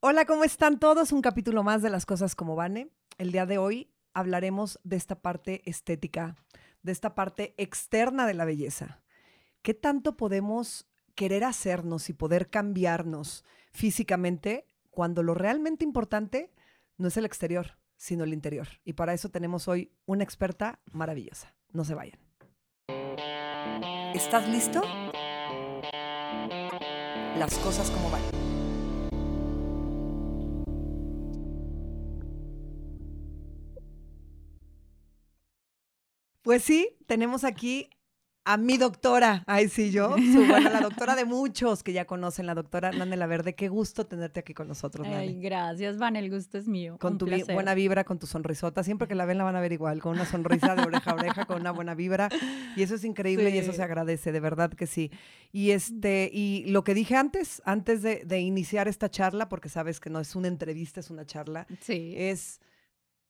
Hola, ¿cómo están todos? Un capítulo más de las cosas como Vane. El día de hoy hablaremos de esta parte estética, de esta parte externa de la belleza. ¿Qué tanto podemos querer hacernos y poder cambiarnos físicamente cuando lo realmente importante no es el exterior, sino el interior? Y para eso tenemos hoy una experta maravillosa. No se vayan. ¿Estás listo? Las cosas como van. Pues sí, tenemos aquí a mi doctora. Ay, sí, yo. Su, bueno, la doctora de muchos que ya conocen, la doctora Nane Verde. Qué gusto tenerte aquí con nosotros, Nane. Ay, gracias, Van. El gusto es mío. Con Un tu vi- buena vibra, con tu sonrisota. Siempre que la ven, la van a ver igual, con una sonrisa de oreja a oreja, con una buena vibra. Y eso es increíble y eso se agradece, de verdad que sí. Y este, y lo que dije antes, antes de, de iniciar esta charla, porque sabes que no es una entrevista, es una charla, Sí. es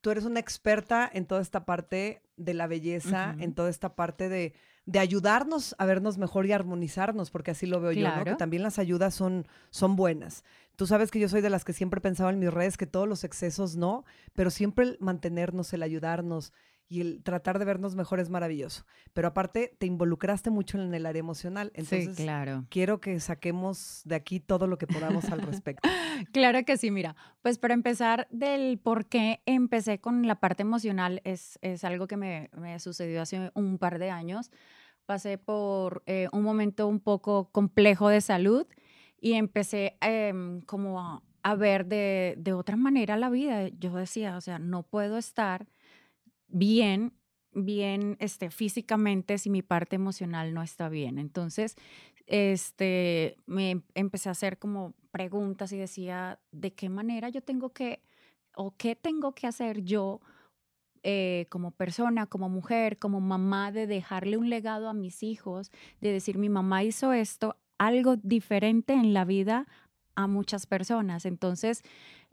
tú eres una experta en toda esta parte de la belleza, en toda esta parte de, de ayudarnos a vernos mejor y armonizarnos, porque así lo veo yo, ¿no? Que también las ayudas son, son buenas. Tú sabes que yo soy de las que siempre pensaba en mis redes que todos los excesos no, pero siempre el mantenernos, el ayudarnos y el tratar de vernos mejor es maravilloso. Pero aparte, te involucraste mucho en el área emocional. Entonces, sí, claro. quiero que saquemos de aquí todo lo que podamos al respecto. Claro que sí, mira, pues para empezar del por qué empecé con la parte emocional es, es algo que me, me sucedió hace un par de años. Pasé por eh, un momento un poco complejo de salud y empecé em, como a, a ver de, de otra manera la vida. Yo decía, o sea, no puedo estar bien, bien este, físicamente si mi parte emocional no está bien. Entonces, este, me empecé a hacer como preguntas y decía, ¿de qué manera yo tengo que, o qué tengo que hacer yo eh, como persona, como mujer, como mamá, de dejarle un legado a mis hijos, de decir, mi mamá hizo esto, algo diferente en la vida a muchas personas. Entonces,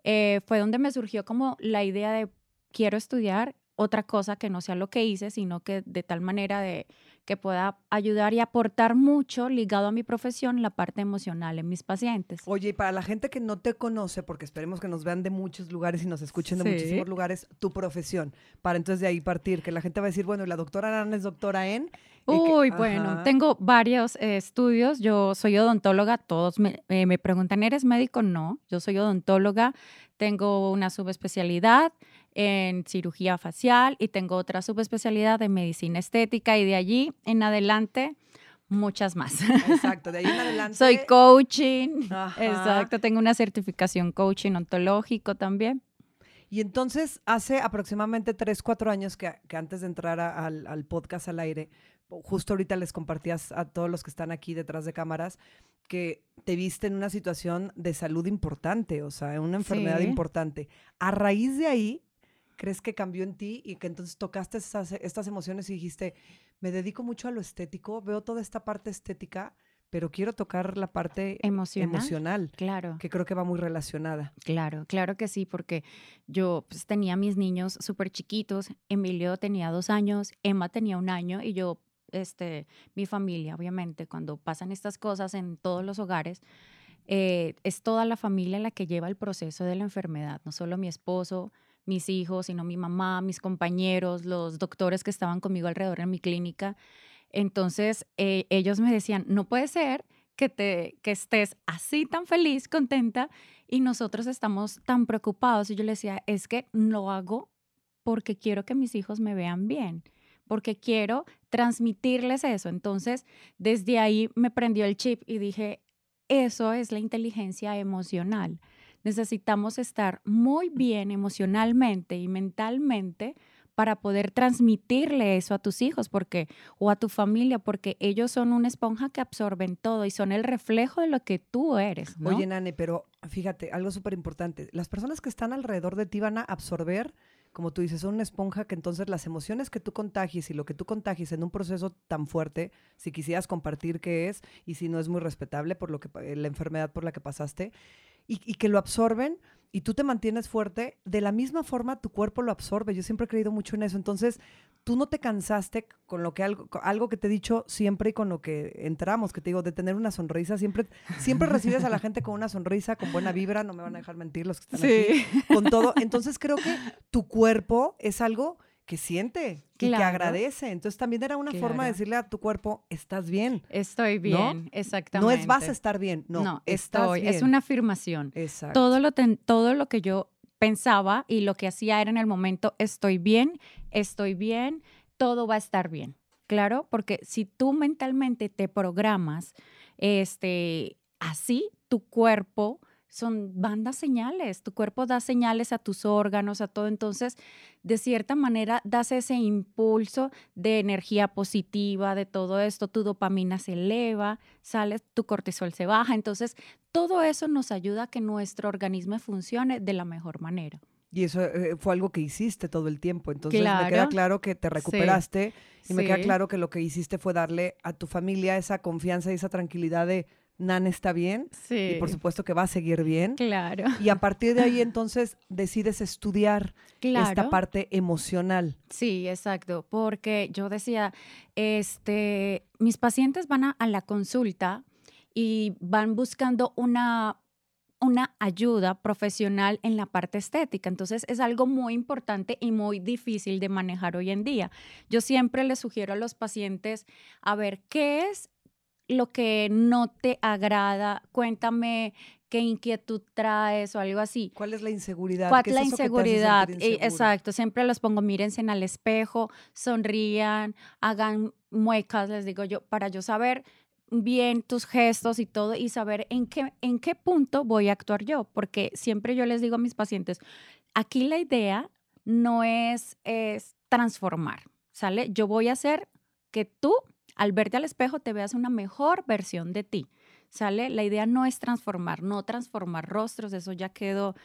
eh, fue donde me surgió como la idea de, quiero estudiar otra cosa que no sea lo que hice, sino que de tal manera de que pueda ayudar y aportar mucho ligado a mi profesión, la parte emocional en mis pacientes. Oye, y para la gente que no te conoce, porque esperemos que nos vean de muchos lugares y nos escuchen de Sí. muchísimos lugares, tu profesión, para entonces de ahí partir, que la gente va a decir, bueno, la doctora Ana es doctora en... que- Uy, bueno, Ajá. tengo varios eh, estudios. Yo soy odontóloga. Todos me, eh, me preguntan, ¿eres médico? No, yo soy odontóloga. Tengo una subespecialidad en cirugía facial y tengo otra subespecialidad en medicina estética y de allí en adelante muchas más. Exacto, de ahí en adelante... Soy coaching. Ajá. Exacto, tengo una certificación coaching ontológico también. Y entonces, hace aproximadamente tres, cuatro años que, que antes de entrar a- al, al podcast al aire, justo ahorita les compartías a todos los que están aquí detrás de cámaras que te viste en una situación de salud importante, o sea, en una enfermedad Sí. importante. A raíz de ahí, ¿crees que cambió en ti y que entonces tocaste esas- estas emociones y dijiste, me dedico mucho a lo estético, veo toda esta parte estética, pero quiero tocar la parte Emocional. emocional, Claro. que creo que va muy relacionada? Claro, claro que sí, porque yo pues, tenía mis niños súper chiquitos, Emilio tenía dos años, Emma tenía un año y yo, este, mi familia, obviamente, cuando pasan estas cosas en todos los hogares, eh, es toda la familia la que lleva el proceso de la enfermedad, no solo mi esposo, mis hijos, sino mi mamá, mis compañeros, los doctores que estaban conmigo alrededor en mi clínica. Entonces, eh, ellos me decían, no puede ser que, te, que estés así tan feliz, contenta, y nosotros estamos tan preocupados. Y yo le decía, es que lo hago porque quiero que mis hijos me vean bien, porque quiero transmitirles eso. Entonces, desde ahí me prendió el chip y dije, eso es la inteligencia emocional. Necesitamos estar muy bien emocionalmente y mentalmente para poder transmitirle eso a tus hijos porque o a tu familia porque ellos son una esponja que absorben todo y son el reflejo de lo que tú eres. Oye, Nane, pero fíjate, algo súper importante. Las personas que están alrededor de ti van a absorber, como tú dices, son una esponja que entonces las emociones que tú contagies y lo que tú contagies en un proceso tan fuerte, si quisieras compartir qué es y si no es muy respetable por lo que pa- la enfermedad por la que pasaste, y, y que lo absorben y tú te mantienes fuerte, de la misma forma tu cuerpo lo absorbe. Yo siempre he creído mucho en eso. Entonces, tú no te cansaste con lo que algo, algo que te he dicho siempre y con lo que entramos, que te digo, de tener una sonrisa. Siempre, siempre recibes a la gente con una sonrisa, con buena vibra, no me van a dejar mentir los que están aquí, con todo. Entonces creo que tu cuerpo es algo que siente y que agradece. Entonces también era una forma de decirle a tu cuerpo, estás bien. Estoy bien, exactamente. No es vas a estar bien, no, no estoy. Es una afirmación. Exacto. Todo lo, todo lo que yo pensaba y lo que hacía era en el momento, estoy bien, estoy bien, todo va a estar bien. Claro, porque si tú mentalmente te programas este, así, tu cuerpo son bandas señales, tu cuerpo da señales a tus órganos, a todo, entonces de cierta manera das ese impulso de energía positiva, de todo esto, tu dopamina se eleva, sale, tu cortisol se baja, entonces todo eso nos ayuda a que nuestro organismo funcione de la mejor manera. Y eso eh, fue algo que hiciste todo el tiempo. Entonces me queda claro. que te recuperaste y me queda claro que lo que hiciste fue darle a tu familia esa confianza y esa tranquilidad de Nan está bien sí. y por supuesto que va a seguir bien. Claro. Y a partir de ahí entonces decides estudiar esta parte emocional. Sí, exacto, porque yo decía, este, mis pacientes van a, la consulta y van buscando una una ayuda profesional en la parte estética. Entonces es algo muy importante y muy difícil de manejar hoy en día. Yo siempre les sugiero a los pacientes a ver qué es lo que no te agrada, cuéntame qué inquietud traes o algo así. ¿Cuál es la inseguridad? ¿Cuál es la inseguridad? Exacto, siempre los pongo, mírense en el espejo, sonrían, hagan muecas, les digo yo, para yo saber bien tus gestos y todo y saber en qué, en qué punto voy a actuar yo, porque siempre yo les digo a mis pacientes, aquí la idea no es, es transformar, ¿sale? Yo voy a hacer que tú al verte al espejo te veas una mejor versión de ti. ¿Sale? La idea no es transformar, no transformar rostros, eso ya quedó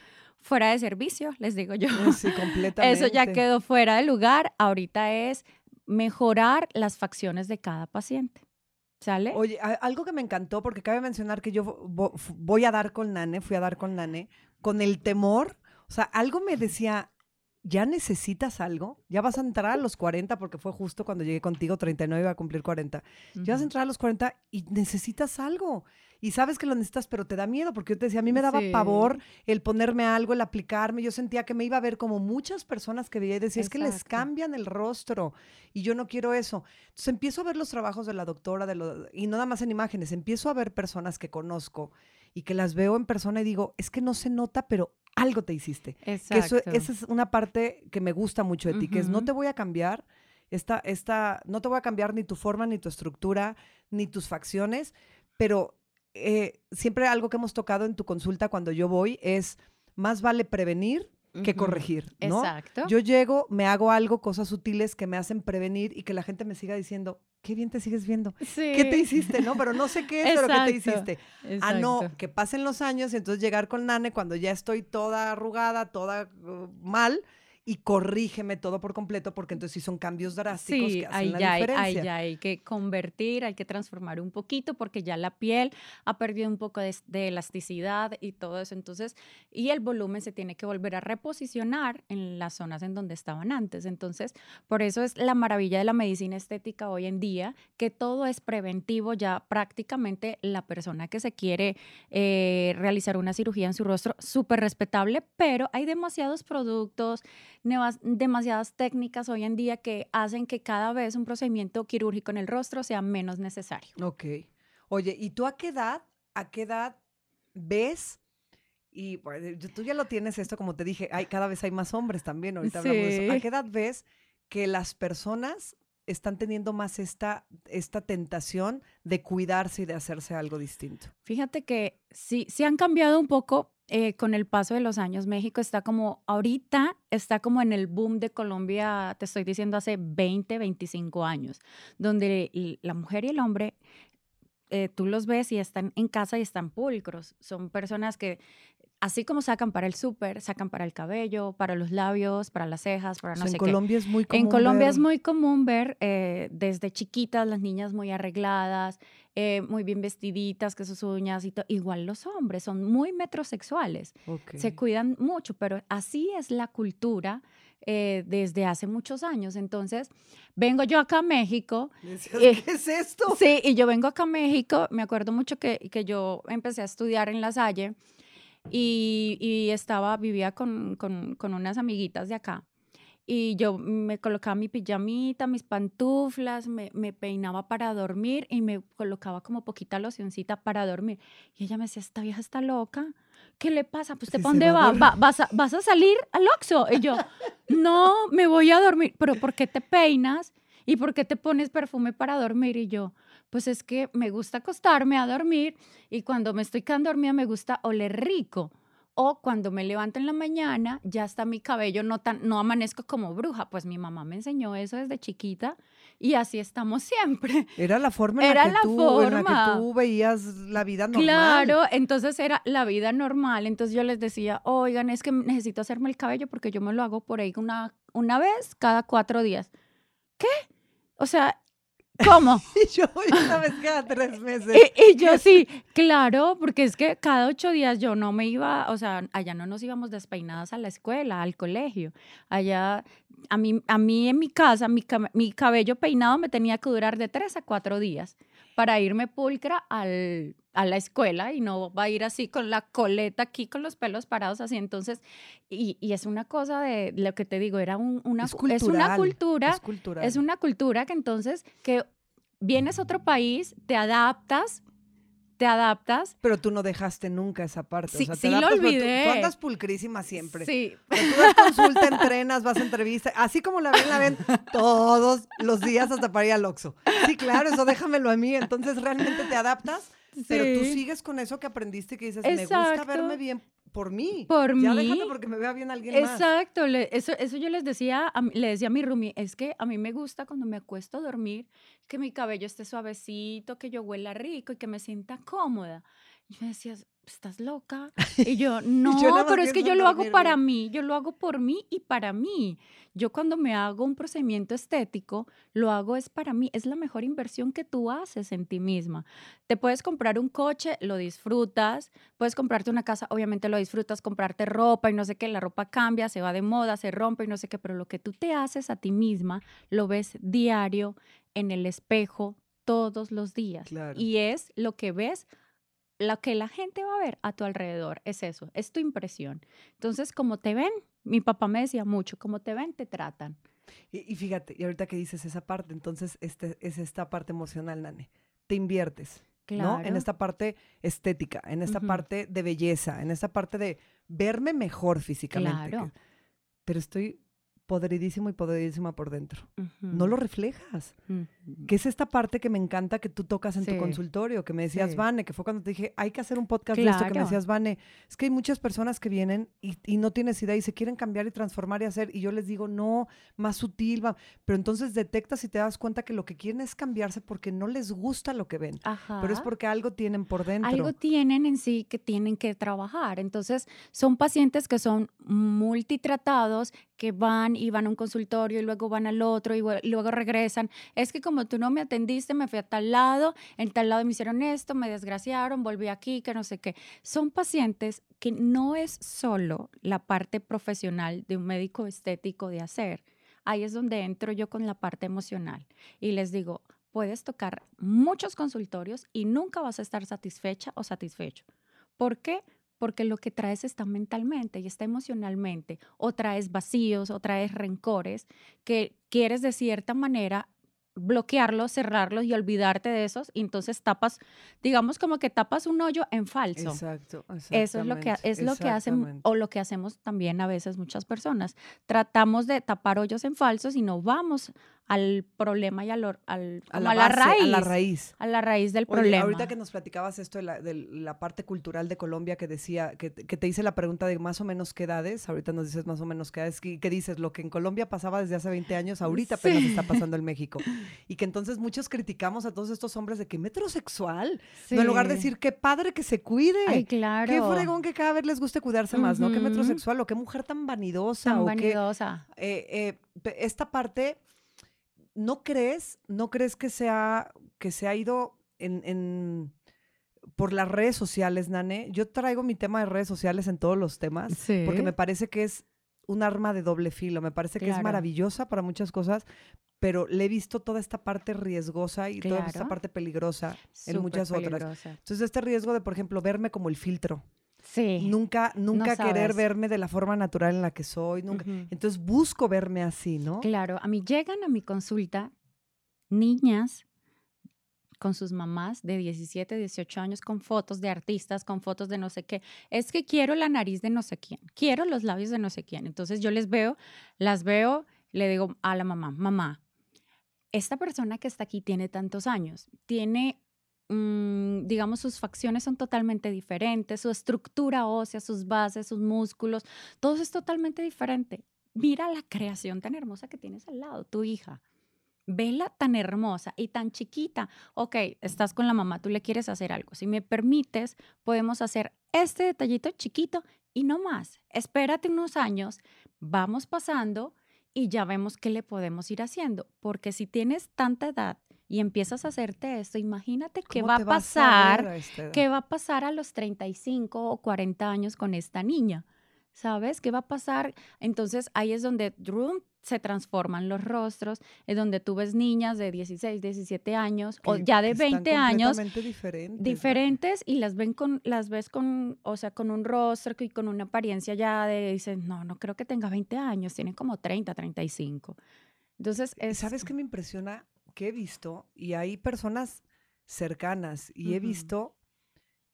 fuera de servicio, les digo yo. Sí, completamente. Eso ya quedó fuera de lugar. Ahorita es mejorar las facciones de cada paciente. ¿Sale? Oye, algo que me encantó, porque cabe mencionar que yo voy a dar con Nane, fui a dar con Nane, con el temor, o sea, algo me decía, ¿ya necesitas algo? Ya vas a entrar a los 40, porque fue justo cuando llegué contigo, 39 iba a cumplir 40. Ya vas a entrar a los 40 y necesitas algo. Y sabes que lo necesitas, pero te da miedo, porque yo te decía, a mí me daba pavor el ponerme algo, el aplicarme. Yo sentía que me iba a ver como muchas personas que veía y decía, es que les cambian el rostro y yo no quiero eso. Entonces empiezo a ver los trabajos de la doctora de lo, y no nada más en imágenes, empiezo a ver personas que conozco y que las veo en persona y digo, es que no se nota, pero algo te hiciste. Exacto. eso, esa es una parte que me gusta mucho de ti, que es no te voy a cambiar, esta, esta, no te voy a cambiar ni tu forma, ni tu estructura, ni tus facciones, pero eh, siempre algo que hemos tocado en tu consulta cuando yo voy es, más vale prevenir que corregir, ¿no? Exacto. Yo llego, me hago algo, cosas sutiles que me hacen prevenir y que la gente me siga diciendo, qué bien te sigues viendo. Sí. ¿Qué te hiciste, no? Pero no sé qué es, pero ¿qué te hiciste? Ah, no, que pasen los años y entonces llegar con Nane cuando ya estoy toda arrugada, toda uh, mal y corrígeme todo por completo, porque entonces sí son cambios drásticos que hacen ahí la ya diferencia. Hay, ahí ya hay que convertir, hay que transformar un poquito, porque ya la piel ha perdido un poco de, elasticidad y todo eso. Entonces, y el volumen se tiene que volver a reposicionar en las zonas en donde estaban antes. Entonces, por eso es la maravilla de la medicina estética hoy en día, que todo es preventivo. Ya prácticamente la persona que se quiere eh, realizar una cirugía en su rostro, súper respetable, pero hay demasiados productos demasiadas técnicas hoy en día que hacen que cada vez un procedimiento quirúrgico en el rostro sea menos necesario. Ok. Oye, ¿y tú a qué edad, a qué edad ves? Y pues, tú ya lo tienes esto, como te dije, hay, cada vez hay más hombres también, ahorita hablamos de eso. ¿A qué edad ves que las personas están teniendo más esta, esta tentación de cuidarse y de hacerse algo distinto? Fíjate que sí, sí han cambiado un poco eh, con el paso de los años, México está como, ahorita está como en el boom de Colombia, te estoy diciendo, hace 20, 25 años, donde la mujer y el hombre, eh, tú los ves y están en casa y están pulcros. Son personas que así como sacan para el súper, sacan para el cabello, para los labios, para las cejas, para no O sea, sé en qué. Colombia es muy común En Colombia es ver- muy común ver eh, desde chiquitas las niñas muy arregladas, eh, muy bien vestiditas, que sus uñas y todo. Igual los hombres son muy metrosexuales, Ok. se cuidan mucho, pero así es la cultura eh, desde hace muchos años. Entonces, vengo yo acá a México eh, ¿Qué es esto? Sí, y yo vengo acá a México, me acuerdo mucho que, que yo empecé a estudiar en La Salle y, y estaba, vivía con, con, con unas amiguitas de acá. Y yo me colocaba mi pijamita, mis pantuflas, me, me peinaba para dormir y me colocaba como poquita locioncita para dormir. Y ella me decía, esta vieja está loca. ¿Qué le pasa? Pues, ¿usted para se dónde va. Va- ¿Vas a, ¿Vas a salir al Oxxo? Y yo, no, me voy a dormir. ¿Pero por qué te peinas? ¿Y por qué te pones perfume para dormir? Y yo, pues es que me gusta acostarme a dormir y cuando me estoy quedando dormida me gusta oler rico. O cuando me levanto en la mañana, ya está mi cabello, no, tan, no amanezco como bruja. Pues mi mamá me enseñó eso desde chiquita y así estamos siempre. Era la forma en, Era la, que la tú, en la forma. que tú veías la vida normal. Claro, entonces era la vida normal. Entonces yo les decía, oigan, es que necesito hacerme el cabello porque yo me lo hago por ahí una, una vez cada cuatro días. ¿Qué? O sea, ¿cómo? Y yo una vez cada tres meses. Y, y yo sí, claro, porque es que cada ocho días yo no me iba, o sea, allá no nos íbamos despeinadas a la escuela, al colegio. Allá, a mí, a mí en mi casa, mi, mi cabello peinado me tenía que durar de tres a cuatro días para irme pulcra al, a la escuela y no va a ir así con la coleta aquí, con los pelos parados así. Entonces, y, y es una cosa de lo que te digo, era un- una, es, es una cultura Es cultural. es una cultura que entonces que vienes a otro país, te adaptas, te adaptas. Pero tú no dejaste nunca esa parte. Sí, o sea, te sí lo pero tú- Tú, olvidé. andas pulcrísima siempre. Sí, Pero tú das consulta, entrenas, vas a entrevista. Así como la ven, la ven todos los días hasta para ir al Oxxo. Sí, claro, eso déjamelo a mí. Entonces, realmente te adaptas, pero tú sigues con eso que aprendiste que dices, me gusta Exacto. verme bien por mí. Por ya mí. déjame porque me vea bien alguien más. Exacto, eso, eso yo les decía, a mi- le decía a mi roomie, es que a mí me gusta cuando me acuesto a dormir, que mi cabello esté suavecito, que yo huela rico y que me sienta cómoda. Y me decías, ¿estás loca? Y yo, no, nada más pero es que yo lo hago para bien". mí, yo lo hago por mí y para mí. Yo cuando me hago un procedimiento estético, lo hago es para mí, es la mejor inversión que tú haces en ti misma. Te puedes comprar un coche, lo disfrutas, puedes comprarte una casa, obviamente lo disfrutas, comprarte ropa y no sé qué, la ropa cambia, se va de moda, se rompe y no sé qué, pero lo que tú te haces a ti misma, lo ves diario en el espejo todos los días. Claro. Y es lo que ves, lo que la gente va a ver a tu alrededor, es eso, es tu impresión. Entonces, como te ven, mi papá me decía mucho, como te ven, te tratan. Y, y fíjate, y ahorita que dices esa parte, entonces este, es esta parte emocional, Nane. Te inviertes, ¿no? En esta parte estética, en esta parte de belleza, en esta parte de verme mejor físicamente. Claro. que- pero estoy podridísimo y podridísima por dentro. No lo reflejas. Que es esta parte que me encanta que tú tocas en tu Sí. consultorio, que me decías, Sí. Vane, que fue cuando te dije, hay que hacer un podcast de esto, que me Claro. decías, Vane, es que hay muchas personas que vienen y, y no tienes idea y se quieren cambiar y transformar y hacer, y yo les digo, no, más sutil, va. pero entonces detectas y te das cuenta que lo que quieren es cambiarse porque no les gusta lo que ven, pero es Ajá. porque algo tienen por dentro. Algo tienen en sí que tienen que trabajar. Entonces, son pacientes que son multitratados, que van y van a un consultorio y luego van al otro y luego regresan. Es que como tú no me atendiste, me fui a tal lado, en tal lado me hicieron esto, me desgraciaron, volví aquí, que no sé qué. Son pacientes que no es solo la parte profesional de un médico estético de hacer. Ahí es donde entro yo con la parte emocional y les digo, puedes tocar muchos consultorios y nunca vas a estar satisfecha o satisfecho. ¿Por qué? Porque lo que traes está mentalmente y está emocionalmente, o traes vacíos, o traes rencores, que quieres de cierta manera bloquearlos, cerrarlos y olvidarte de esos, y entonces tapas, digamos como que tapas un hoyo en falso. Exacto, Eso es lo que es lo que hacen o lo que hacemos también a veces muchas personas. Tratamos de tapar hoyos en falsos y no vamos al problema y al, al a, la a la base, raíz. a la raíz. a la raíz del Oye, problema. ahorita que nos platicabas esto de la, de la parte cultural de Colombia que decía, que, te- que te hice la pregunta de más o menos qué edades, ahorita nos dices más o menos qué edades, que, que dices, lo que en Colombia pasaba desde hace 20 años, ahorita Sí. apenas está pasando en México. Y que entonces muchos criticamos a todos estos hombres de que metrosexual, no en lugar de decir qué padre que se cuide. Ay, claro. Qué fregón que cada vez les guste cuidarse más, ¿no? Qué metrosexual o qué mujer tan vanidosa Tan o qué, vanidosa. eh, eh, pe- esta parte, ¿no crees, no crees que se ha, que se ha ido en, en- por las redes sociales, Nane? Yo traigo mi tema de redes sociales en todos los temas Sí. porque me parece que es un arma de doble filo, me parece que es maravillosa para muchas cosas, pero le he visto toda esta parte riesgosa y toda esta parte peligrosa en muchas otras. peligrosa. Entonces, este riesgo de, por ejemplo, verme como el filtro, Sí. nunca, nunca querer sabes. verme de la forma natural en la que soy, nunca. Ujú. Entonces busco verme así, ¿no? Claro, a mí llegan a mi consulta niñas con sus mamás de 17, 18 años con fotos de artistas, con fotos de no sé qué. Es que quiero la nariz de no sé quién, quiero los labios de no sé quién. Entonces yo les veo, las veo, le digo a la mamá, mamá, esta persona que está aquí tiene tantos años, tiene, mm, digamos, sus facciones son totalmente diferentes, su estructura ósea, sus bases, sus músculos, todo es totalmente diferente. Mira la creación tan hermosa que tienes al lado, tu hija. Vela tan hermosa y tan chiquita. Ok, estás con la mamá, tú le quieres hacer algo. Si me permites, podemos hacer este detallito chiquito y no más. Espérate unos años, vamos pasando y ya vemos qué le podemos ir haciendo. Porque si tienes tanta edad y empiezas a hacerte esto, imagínate qué ¿Cómo va a pasar, a edad? qué va a pasar a los 35 o 40 años con esta niña. ¿Sabes qué va a pasar? Entonces ahí es donde rum, se transforman los rostros, es donde tú ves niñas de 16, 17 años o Que- ya de que están 20 años diferentes, diferentes y las ven con las ves con o sea con un rostro y con una apariencia ya de dicen no no creo que tenga 20 años tiene como 30 35 entonces es ¿Sabes qué me impresiona? Que he visto, y hay personas cercanas, y he visto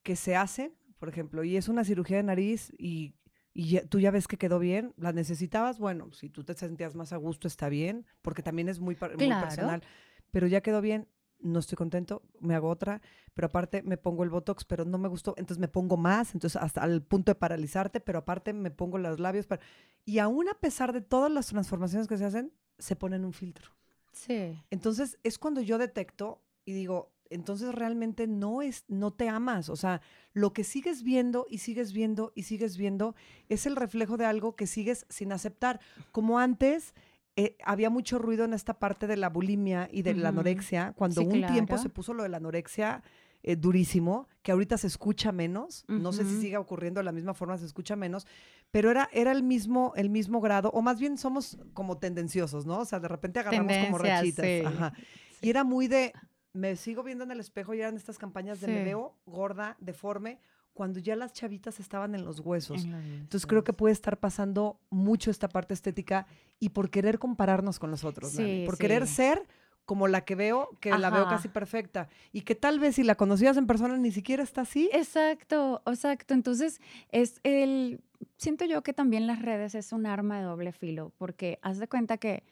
que se hacen, por ejemplo, y es una cirugía de nariz y, y ya- tú ya ves que quedó bien, la necesitabas, bueno, si tú te sentías más a gusto está bien, porque también es muy, personal, pero ya quedó bien, no estoy contento, me hago otra, pero aparte me pongo el Botox, pero no me gustó, entonces me pongo más, entonces hasta al punto de paralizarte, pero aparte me pongo los labios, para... y aún a pesar de todas las transformaciones que se hacen, se ponen un filtro. Sí Entonces es cuando yo detecto y digo, entonces realmente no es, no te amas. O sea, lo que sigues viendo y sigues viendo y sigues viendo es el reflejo de algo que sigues sin aceptar. Como antes eh, había mucho ruido en esta parte de la bulimia y de la anorexia, cuando Sí, un tiempo se puso lo de la anorexia eh, durísimo, que ahorita se escucha menos, no sé si siga ocurriendo de la misma forma, se escucha menos, pero era, era el mismo, el mismo grado, o más bien somos como tendenciosos, ¿no? O sea, de repente agarramos como rachitas. sí. Ajá. Y era muy de, me sigo viendo en el espejo y eran estas campañas de me Sí. veo gorda, deforme, cuando ya las chavitas estaban en los huesos. en los Entonces creo que puede estar pasando mucho esta parte estética y por querer compararnos con los otros, Dani, Sí, por querer ser como la que veo, que la veo casi perfecta y que tal vez si la conocías en persona ni siquiera está así. Exacto, exacto. Entonces, es el, siento yo que también las redes es un arma de doble filo, porque haz de cuenta que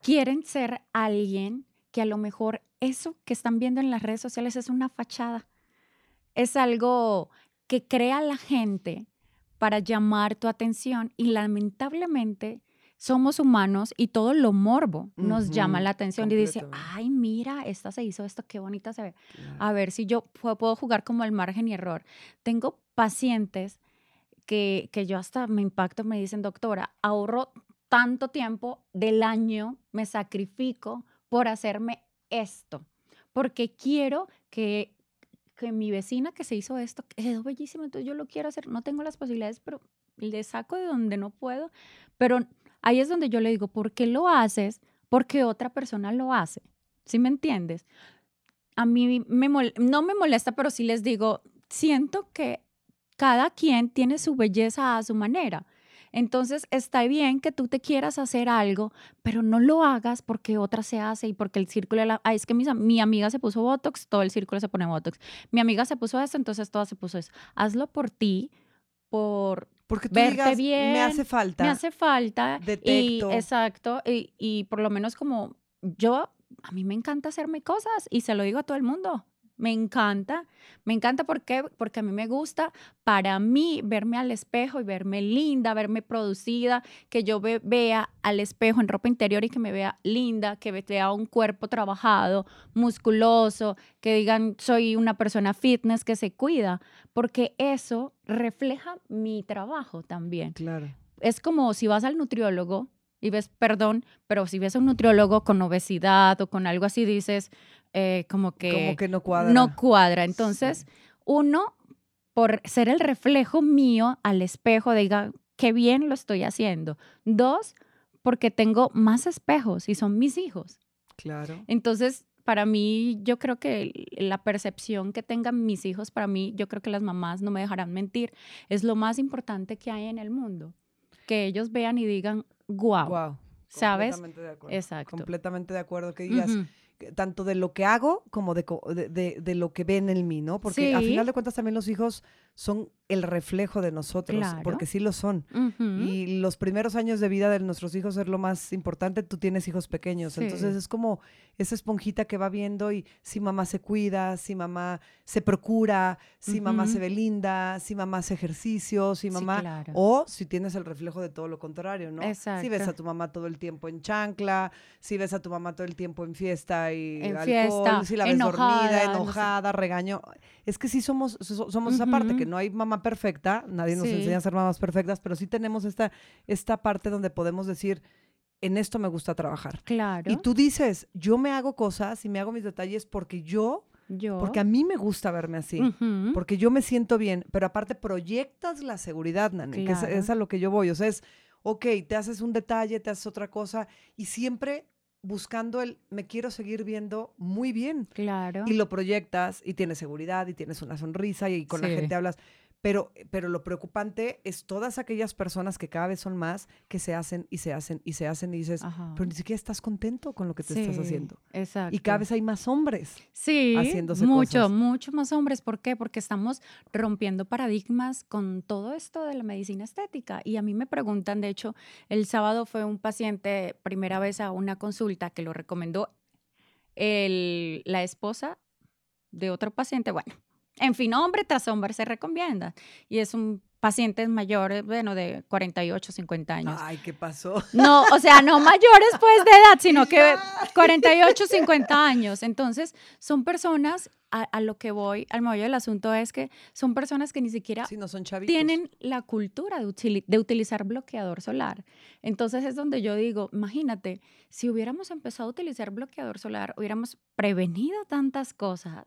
quieren ser alguien que a lo mejor eso que están viendo en las redes sociales es una fachada. Es algo que crea la gente para llamar tu atención y lamentablemente somos humanos y todo lo morbo nos llama Ujú, la atención y dice, ay, mira, esta se hizo esto, qué bonita se ve Claro. a ver si yo pu- puedo jugar como el margen y error. Tengo pacientes que, que yo hasta me impacto, me dicen, doctora, ahorro tanto tiempo del año, me sacrifico por hacerme esto, porque quiero que, que mi vecina que se hizo esto quedó bellísima, entonces yo lo quiero hacer, no tengo las posibilidades, pero le saco de donde no puedo, pero ahí es donde yo le digo, ¿por qué lo haces? Porque otra persona lo hace, ¿sí me entiendes? a mí no me molesta, pero sí les digo, siento que cada quien tiene su belleza a su manera. Entonces está bien que tú te quieras hacer algo, pero no lo hagas porque otra se hace y porque el círculo, la, ah, es que mi amiga se puso Botox, todo el círculo se pone Botox. Mi amiga se puso esto, entonces toda se puso eso. Hazlo por ti, por Porque tú verte digas, me bien, hace falta. me hace falta. Detecto. Y, exacto, y, y por lo menos como yo, a mí me encanta hacerme cosas y se lo digo a todo el mundo. Me encanta, me encanta ¿por qué? porque a mí me gusta para mí verme al espejo y verme linda, verme producida, que yo vea al espejo en ropa interior y que me vea linda, que vea un cuerpo trabajado, musculoso, que digan soy una persona fitness que se cuida, porque eso refleja mi trabajo también. Claro. Es como si vas al nutriólogo y ves, perdón, pero si ves a un nutriólogo con obesidad o con algo así, dices, eh, como que... Como que no cuadra. No cuadra. Entonces, uno, por ser el reflejo mío al espejo, diga, qué bien lo estoy haciendo. Dos, porque tengo más espejos y son mis hijos. Claro. Entonces, para mí, yo creo que la percepción que tengan mis hijos, para mí, yo creo que las mamás no me dejarán mentir, es lo más importante que hay en el mundo. Que ellos vean y digan, wow. Wow. ¿Sabes? Completamente de acuerdo. Exacto. Completamente de acuerdo. Que digas. Tanto de lo que hago como de, de, de- de lo que ven en mí, ¿no? Porque a Sí. final de cuentas también los hijos son el reflejo de nosotros, Claro. porque sí lo son. Y los primeros años de vida de nuestros hijos es lo más importante. Tú tienes hijos pequeños, Sí. entonces es como esa esponjita que va viendo y si mamá se cuida, si mamá se procura, si mamá se ve linda, si mamá hace ejercicio, si Sí, mamá... claro. O si tienes el reflejo de todo lo contrario, ¿no? Si ves a Exacto. tu mamá todo el tiempo en chancla, si ves a tu mamá todo el tiempo en fiesta y En alcohol, fiesta, si la ves dormida, enojada, no sé. enojada, regaño. Es que sí somos, so- somos esa parte, que. No hay mamá perfecta, nadie nos Sí. enseña a ser mamás perfectas, pero sí tenemos esta, esta parte donde podemos decir, en esto me gusta trabajar. Claro. Y tú dices, yo me hago cosas y me hago mis detalles porque yo, yo. porque a mí me gusta verme así. Porque yo me siento bien, pero aparte proyectas la seguridad, Nani, que es, es a lo que yo voy. O sea, es, ok, te haces un detalle, te haces otra cosa y siempre buscando el, me quiero seguir viendo muy bien. Claro. Y lo proyectas y tienes seguridad y tienes una sonrisa y con la gente hablas. Pero, pero lo preocupante es todas aquellas personas que cada vez son más que se hacen y se hacen y se hacen y dices, Ajá. pero ni siquiera estás contento con lo que te estás haciendo. Exacto. Y cada vez hay más hombres. sí, haciéndose mucho, cosas. mucho más hombres. ¿Por qué? Porque estamos rompiendo paradigmas con todo esto de la medicina estética. Y a mí me preguntan, de hecho, el sábado fue un paciente, primera vez a una consulta que lo recomendó el- la esposa de otro paciente. Bueno, en fin, hombre tras hombre se recomienda. Y es un paciente mayor, eh, bueno, de 48, 50 años. Ay, ¿qué pasó? No, o sea, no mayores pues de edad, sino que Ya. 48, 50 años. Entonces, son personas, a, a lo que voy, al meollo del asunto es que son personas que ni siquiera no son tienen la cultura de utilizar bloqueador solar. Entonces es donde yo digo, imagínate, si hubiéramos empezado a utilizar bloqueador solar, hubiéramos prevenido tantas cosas,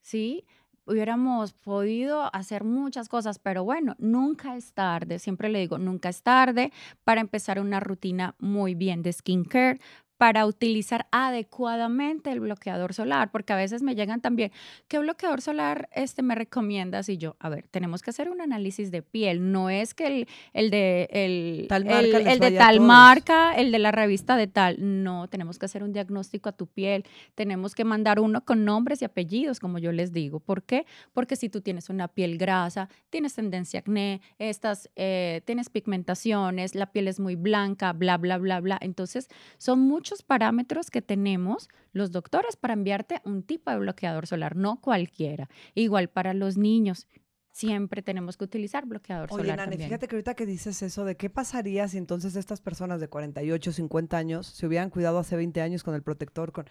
¿sí? Hubiéramos podido hacer muchas cosas, pero bueno, nunca es tarde, siempre le digo, nunca es tarde para empezar una rutina muy bien de skincare, para utilizar adecuadamente el bloqueador solar, porque a veces me llegan también, ¿qué bloqueador solar este me recomiendas? Y yo, a ver, tenemos que hacer un análisis de piel, no es que el, el de, el, Tal marca el de tal marca, el de la revista de tal, no, tenemos que hacer un diagnóstico a tu piel, tenemos que mandar uno con nombres y apellidos, como yo les digo. ¿Por qué? Porque si tú tienes una piel grasa, tienes tendencia a acné, estas, eh, tienes pigmentaciones, la piel es muy blanca, bla, bla, bla, bla. Entonces, son muchos parámetros que tenemos los doctores para enviarte un tipo de bloqueador solar, no cualquiera. Igual para los niños, siempre tenemos que utilizar bloqueador Oye, solar Nani, también. fíjate que ahorita que dices eso de qué pasaría si entonces estas personas de 48, 50 años se hubieran cuidado hace 20 años con el protector. con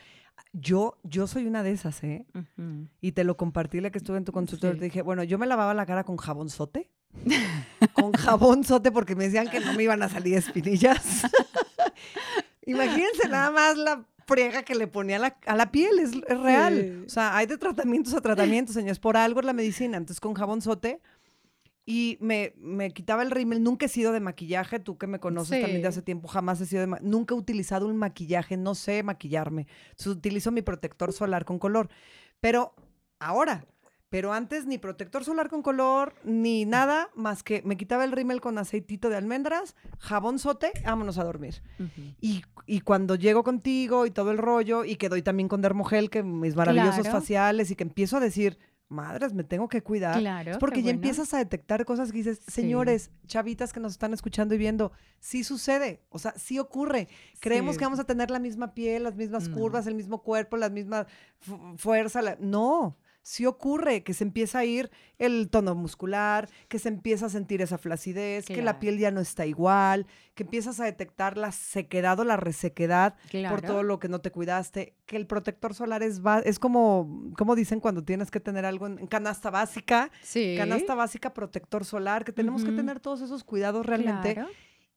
Yo, yo soy una de esas, ¿eh? Ujú. Y te lo compartí la que estuve en tu consultorio. Sí. Te dije, bueno, yo me lavaba la cara con jabonzote. con jabonzote porque me decían que no me iban a salir espinillas. Imagínense nada más la friega que le ponía a la, a la piel, es, es real. Sí. O sea, hay de tratamientos a tratamientos, señores. Por algo es la medicina. Entonces, con jabonzote. Y me, me quitaba el rímel. Nunca he sido de maquillaje. Tú que me conoces también de hace tiempo, jamás he sido de ma- Nunca he utilizado un maquillaje. No sé maquillarme. Entonces, utilizo mi protector solar con color. Pero ahora, pero antes ni protector solar con color, ni nada más que me quitaba el rímel con aceitito de almendras, jabón sote, vámonos a dormir. Y, y cuando llego contigo y todo el rollo, y que doy también con Dermogel, que mis maravillosos Claro. faciales, y que empiezo a decir, madres, me tengo que cuidar. Claro. Es porque ya bueno. empiezas a detectar cosas que dices, Sí. señores, chavitas que nos están escuchando y viendo, sí sucede, o sea, sí ocurre. Creemos Sí. que vamos a tener la misma piel, las mismas No. curvas, el mismo cuerpo, la misma fu- fuerza. la- No, sí ocurre que se empieza a ir el tono muscular, que se empieza a sentir esa flacidez, que la piel ya no está igual, que empiezas a detectar la sequedad o la resequedad por todo lo que no te cuidaste, que el protector solar es, es como, como dicen cuando tienes que tener algo en, en canasta básica, Sí. canasta básica, protector solar, que tenemos que tener todos esos cuidados realmente. Claro.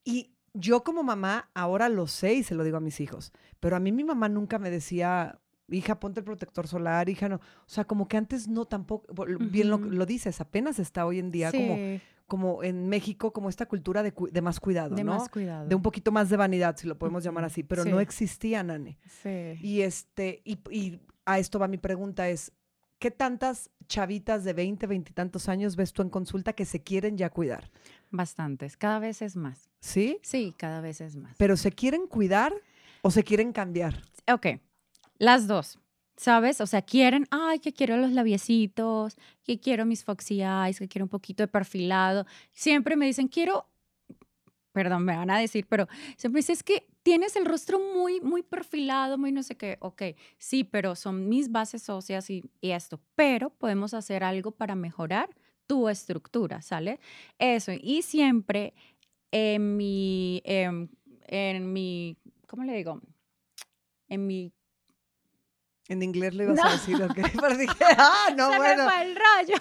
Y yo como mamá ahora lo sé y se lo digo a mis hijos, pero a mí mi mamá nunca me decía, hija, ponte el protector solar, hija, no. O sea, como que antes no tampoco, bien lo, lo dices, apenas está hoy en día como, Sí, como en México, como esta cultura de, cu- de más cuidado, de ¿no? más cuidado. De un poquito más de vanidad, si lo podemos llamar así, pero no existía, Nane. Sí. Y este, y, y a esto va mi pregunta es, ¿qué tantas chavitas de 20, 20 y tantos años ves tú en consulta que se quieren ya cuidar? Bastantes. Cada vez es más. ¿Sí? Sí, cada vez es más. ¿Pero se quieren cuidar o se quieren cambiar? Ok, las dos. ¿Sabes? O sea, quieren, ay, que quiero los labiecitos, que quiero mis foxy eyes, que quiero un poquito de perfilado. Siempre me dicen, quiero, perdón, me van a decir, pero siempre dicen, es que tienes el rostro muy, muy perfilado, muy no sé qué. Ok, sí, pero son mis bases óseas y, esto. Pero podemos hacer algo para mejorar tu estructura, ¿sale? Eso. Y siempre en mi, em, en mi, ¿cómo le digo? En mi En inglés le ibas No. a decir, ok. Pero dije, ah, no, se bueno. me fue el.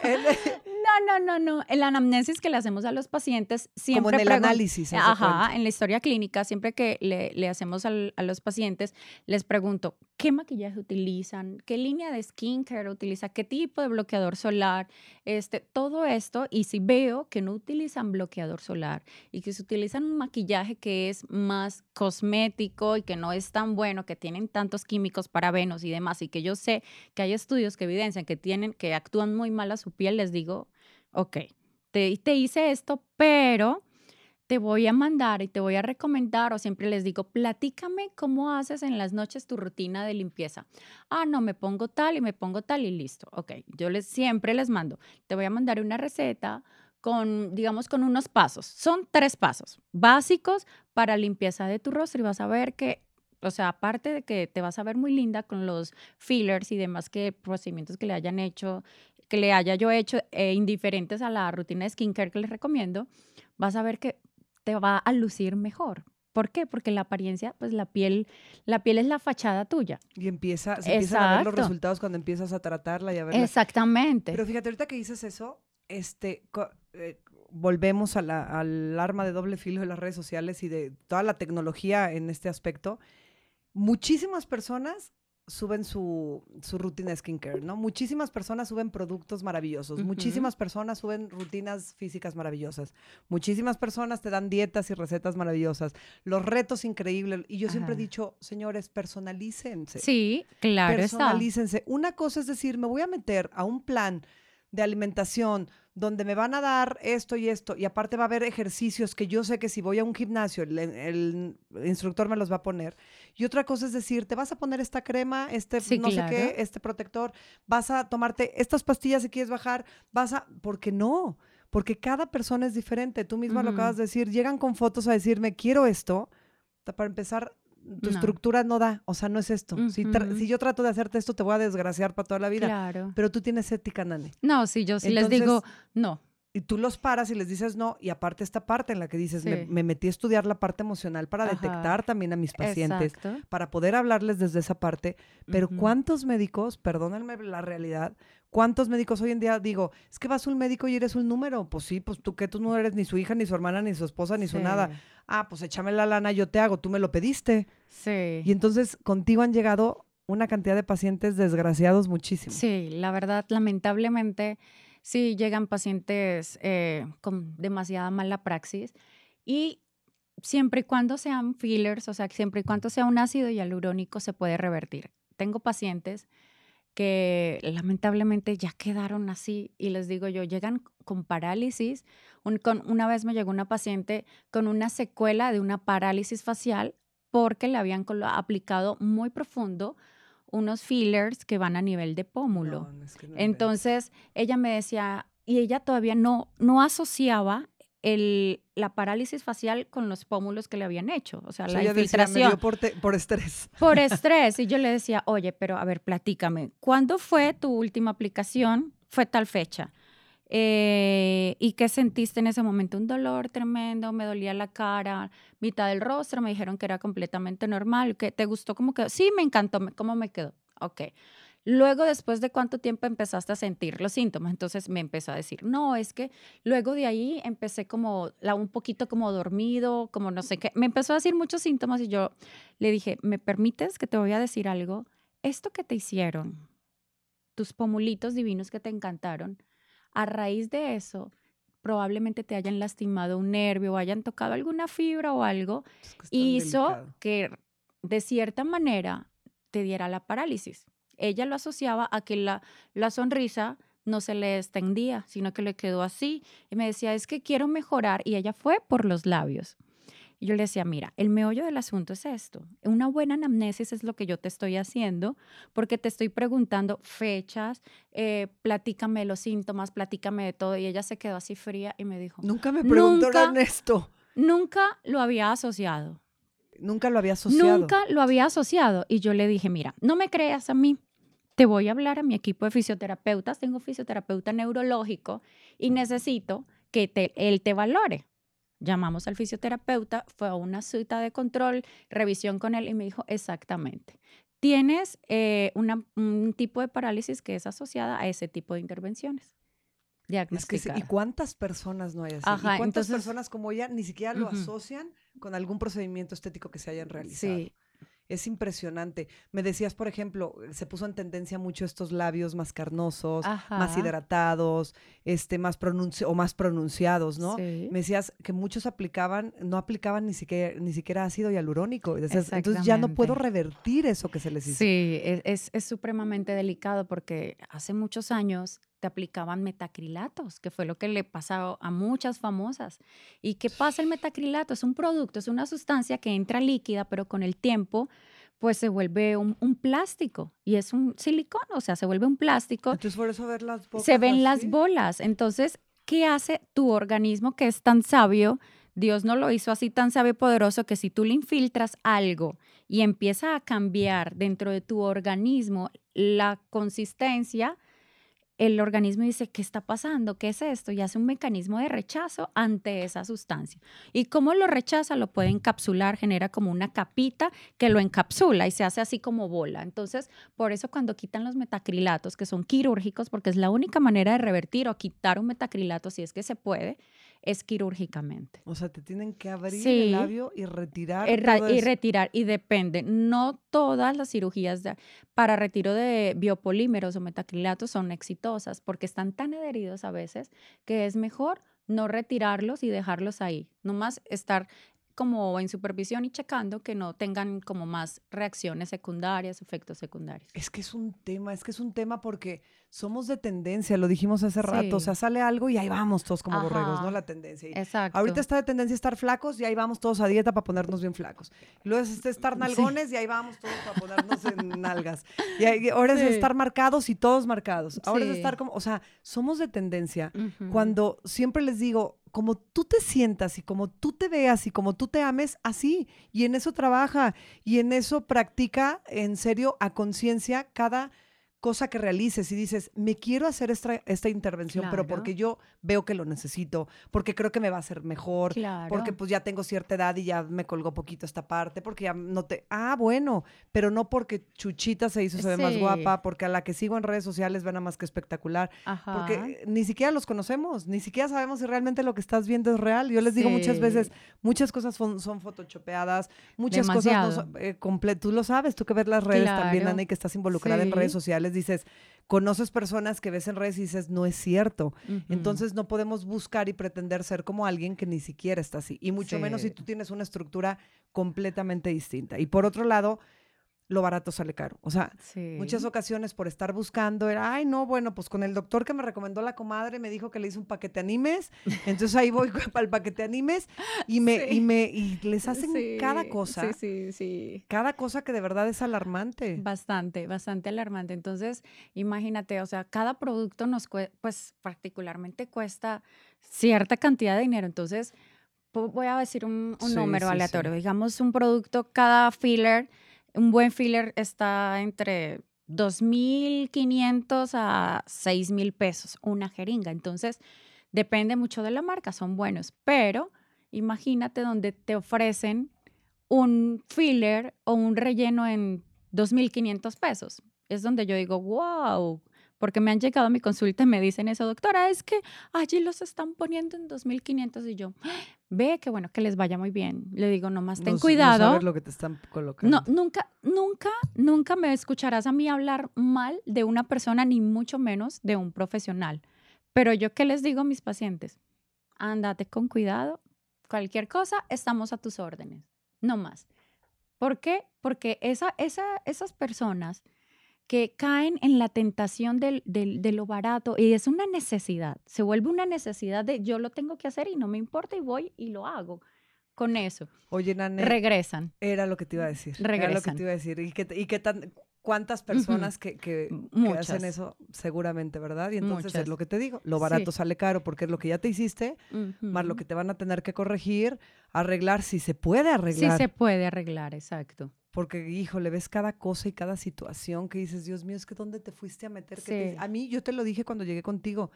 En- No, no, no, no. En la anamnesis que le hacemos a los pacientes, siempre como en el análisis. Ajá, cuenta. en la historia clínica, siempre que le, le hacemos al- a los pacientes, les pregunto, ¿qué maquillaje utilizan? ¿Qué línea de skincare utiliza? ¿Qué tipo de bloqueador solar? Este, todo esto, y si veo que no utilizan bloqueador solar y que se utilizan un maquillaje que es más cosmético y que no es tan bueno, que tienen tantos químicos, parabenos y demás, y que yo sé que hay estudios que evidencian que tienen, que actúan muy mal a su piel, les digo, ok, te, te hice esto, pero te voy a mandar y te voy a recomendar, o siempre les digo, platícame cómo haces en las noches tu rutina de limpieza. Ah, no, me pongo tal y me pongo tal y listo. Ok, yo les siempre les mando, te voy a mandar una receta con, digamos, con unos pasos. Son tres pasos básicos para limpieza de tu rostro y vas a ver que, o sea, aparte de que te vas a ver muy linda con los fillers y demás que procedimientos que le hayan hecho, que le haya yo hecho eh, indiferentes a la rutina de skincare que les recomiendo, vas a ver que te va a lucir mejor. ¿Por qué? Porque la apariencia, pues la piel, la piel es la fachada tuya. Y empieza, se empiezan a ver los resultados cuando empiezas a tratarla y a verla. Exactamente. Pero fíjate, ahorita que dices eso, este, eh, volvemos a la- al arma de doble filo de las redes sociales y de toda la tecnología en este aspecto. Muchísimas personas suben su, su rutina skincare, ¿no? Muchísimas personas suben productos maravillosos, muchísimas personas suben rutinas físicas maravillosas, muchísimas personas te dan dietas y recetas maravillosas, los retos increíbles. Y yo siempre he dicho, señores, personalícense sí, claro está. personalícense. Una cosa es decir, me voy a meter a un plan de alimentación donde me van a dar esto y esto, y aparte va a haber ejercicios que yo sé que si voy a un gimnasio, el, el instructor me los va a poner. Y otra cosa es decir, te vas a poner esta crema, este Sí, no sé qué, este protector, vas a tomarte estas pastillas si quieres bajar, vas a, porque no, porque cada persona es diferente. Tú misma lo acabas de decir, llegan con fotos a decirme, quiero esto. Para empezar, tu No. estructura no da, o sea, no es esto. si, tra- Ujú. si yo trato de hacerte esto, te voy a desgraciar para toda la vida. Claro. Pero tú tienes ética, Nani. No, sí, yo sí les digo, Entonces, no. Y tú los paras y les dices no. Y aparte esta parte en la que dices, me, Sí. me metí a estudiar la parte emocional para Ajá. detectar también a mis pacientes, Exacto. para poder hablarles desde esa parte. Pero Ujú. ¿cuántos médicos, perdónenme la realidad, cuántos médicos hoy en día digo, es que vas a un médico y eres un número? Pues sí, pues tú que tú no eres ni su hija, ni su hermana, ni su esposa, ni su nada. Ah, pues échame la lana, yo te hago, tú me lo pediste. Sí. Y entonces contigo han llegado una cantidad de pacientes desgraciados muchísimo. Sí, la verdad, lamentablemente, sí llegan pacientes eh, con demasiada mala praxis y siempre y cuando sean fillers, o sea, siempre y cuando sea un ácido hialurónico, se puede revertir. Tengo pacientes que lamentablemente ya quedaron así y les digo yo, llegan con parálisis. Un- con, una vez me llegó una paciente con una secuela de una parálisis facial porque le habían aplicado muy profundo unos fillers que van a nivel de pómulo. Entonces, ella me decía, y ella todavía no, no asociaba el, la parálisis facial con los pómulos que le habían hecho, o sea, la infiltración. por, por, estrés. Por estrés. Y yo le decía, oye, pero a ver, platícame, ¿cuándo fue tu última aplicación? Fue tal fecha. Eh, ¿Y qué sentiste en ese momento? Un dolor tremendo, me dolía la cara, mitad del rostro, me dijeron que era completamente normal, que te gustó cómo quedó. Sí, me encantó, ¿cómo me quedó? Ok. Luego, después de cuánto tiempo empezaste a sentir los síntomas, entonces me empezó a decir, no, es que luego de ahí empecé como un poquito como dormido, como no sé qué. Me empezó a decir muchos síntomas y yo le dije, ¿me permites que te voy a decir algo? Esto que te hicieron, tus pomulitos divinos que te encantaron, a raíz de eso, probablemente te hayan lastimado un nervio o hayan tocado alguna fibra o algo, hizo que de cierta manera te diera la parálisis ella lo asociaba a que la, la sonrisa no se le extendía, sino que le quedó así. Y me decía, es que quiero mejorar. Y ella fue por los labios. Y yo le decía, mira, el meollo del asunto es esto. Una buena anamnesis es lo que yo te estoy haciendo, porque te estoy preguntando fechas, eh, platícame los síntomas, platícame de todo. Y ella se quedó así fría y me dijo, nunca me preguntaron esto. Nunca lo había asociado. Nunca lo había asociado. Nunca lo había asociado. Y yo le dije, mira, no me creas a mí. Te voy a hablar a mi equipo de fisioterapeutas. Tengo fisioterapeuta neurológico y necesito que él te valore. Llamamos al fisioterapeuta, fue a una cita de control, revisión con él y me dijo exactamente. Tienes eh, un tipo de parálisis que es asociada a ese tipo de intervenciones. Es que, ¿Y cuántas personas no hay así? ¿Y cuántas personas como ella ni siquiera lo asocian con algún procedimiento estético que se hayan realizado? Sí. Es impresionante. Me decías, por ejemplo, se puso en tendencia mucho estos labios más carnosos, más hidratados, este, más o más pronunciados, ¿no? Me decías que muchos aplicaban, no aplicaban ni siquiera, ni siquiera ácido hialurónico. Entonces ya no puedo revertir eso que se les hizo. Sí, e, es, es supremamente delicado porque hace muchos años te aplicaban metacrilatos, que fue lo que le pasó a muchas famosas. ¿Y qué pasa el metacrilato? Es un producto, es una sustancia que entra líquida, pero con el tiempo pues se vuelve un, plástico y es un silicón, o sea, se vuelve un plástico. Entonces por eso ver las bolas. Se ven las bolas. Entonces, ¿qué hace tu organismo que es tan sabio? Dios no lo hizo así tan sabio y poderoso que si tú le infiltras algo y empieza a cambiar dentro de tu organismo la consistencia, el organismo dice, ¿qué está pasando? ¿Qué es esto? Y hace un mecanismo de rechazo ante esa sustancia. ¿Y cómo lo rechaza? Lo puede encapsular, genera como una capita que lo encapsula y se hace así como bola. Entonces, por eso cuando quitan los metacrilatos, que son quirúrgicos, porque es la única manera de revertir o quitar un metacrilato, si es que se puede, es quirúrgicamente. O sea, te tienen que abrir el labio y retirar. y retirar, y depende. No todas las cirugías para retiro de biopolímeros o metacrilatos son exitosas porque están tan adheridos a veces que es mejor no retirarlos y dejarlos ahí. Nomás estar como en supervisión y checando que no tengan como más reacciones secundarias, efectos secundarios. Es que es un tema, es que es un tema porque somos de tendencia, lo dijimos hace rato, o sea, sale algo y ahí vamos todos como borregos, ¿no? La tendencia. Exacto. Ahorita está de tendencia estar flacos y ahí vamos todos a dieta para ponernos bien flacos. Luego es estar nalgones y ahí vamos todos para ponernos en nalgas. Y ahora es estar marcados y todos marcados. Ahora es estar como, o sea, somos de tendencia. Cuando siempre les digo, como tú te sientas y como tú te veas y como tú te ames, así. Y en eso trabaja y en eso practica en serio a conciencia cada cosa que realices y dices, me quiero hacer esta, esta intervención, pero porque yo veo que lo necesito, porque creo que me va a hacer mejor, porque pues ya tengo cierta edad y ya me colgó poquito esta parte, porque ya no te... Ah, bueno, pero no porque Chuchita se hizo, se ve más guapa, porque a la que sigo en redes sociales ven a más que espectacular, porque ni siquiera los conocemos, ni siquiera sabemos si realmente lo que estás viendo es real. Yo les digo muchas veces, muchas cosas son, son photoshopeadas, muchas cosas no son eh, Tú lo sabes, tú que ves las redes también, Ana, y que estás involucrada en redes sociales dices, conoces personas que ves en redes y dices, no es cierto. Entonces no podemos buscar y pretender ser como alguien que ni siquiera está así. Y mucho menos si tú tienes una estructura completamente distinta. Y por otro lado, lo barato sale caro. O sea, muchas ocasiones por estar buscando era, ay, no, bueno, pues con el doctor que me recomendó la comadre me dijo que le hice un paquete animes, entonces ahí voy para el paquete animes y me, y me, y les hacen cada cosa. Sí, sí, sí. Cada cosa que de verdad es alarmante. Bastante, bastante alarmante. Entonces, imagínate, o sea, cada producto nos, pues particularmente cuesta cierta cantidad de dinero. Entonces, voy a decir un, número aleatorio. Digamos, un producto, cada filler un buen filler está entre 2.500 a 6.000 pesos, una jeringa. Entonces, depende mucho de la marca, son buenos, pero imagínate donde te ofrecen un filler o un relleno en 2.500 pesos. Es donde yo digo, wow, porque me han llegado a mi consulta y me dicen eso, doctora, es que allí los están poniendo en 2.500 y yo, ve que bueno, que les vaya muy bien. Le digo, nomás ten cuidado. No lo que te están colocando. No, nunca, nunca, nunca me escucharás a mí hablar mal de una persona, ni mucho menos de un profesional. Pero yo, ¿qué les digo a mis pacientes? Ándate con cuidado. Cualquier cosa, estamos a tus órdenes. No más. ¿Por qué? Porque esa, esa, esas personas que caen en la tentación de lo barato y es una necesidad, se vuelve una necesidad de yo lo tengo que hacer y no me importa y voy y lo hago. Con eso. Oye, Nane. Regresan. Era lo que te iba a decir. Regresan. Era lo que te iba a decir. ¿Y qué, y qué tan, cuántas personas que, que, hacen eso seguramente, ¿verdad? Y entonces es lo que te digo, lo barato sale caro porque es lo que ya te hiciste, más lo que te van a tener que corregir, arreglar, si se puede arreglar. Sí se puede arreglar, exacto porque, híjole, ves cada cosa y cada situación que dices, Dios mío, es que ¿dónde te fuiste a meter? A mí, yo te lo dije cuando llegué contigo.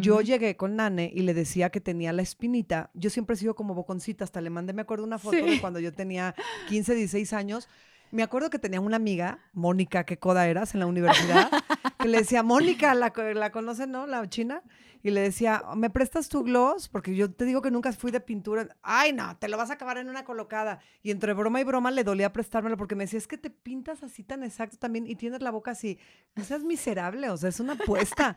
Yo llegué con Nane y le decía que tenía la espinita. Yo siempre he sido como boconcita, hasta le mandé, me acuerdo, una foto de cuando yo tenía 15, 16 años. Me acuerdo que tenía una amiga, Mónica, que coda eras en la universidad, que le decía, Mónica, la, la conocen, ¿no? La china y le decía, ¿me prestas tu gloss? Porque yo te digo que nunca fui de pintura. Ay, no, te lo vas a acabar en una colocada. Y entre broma y broma le dolía prestármelo porque me decía, es que te pintas así tan exacto también y tienes la boca así. No seas miserable, o sea, es una apuesta.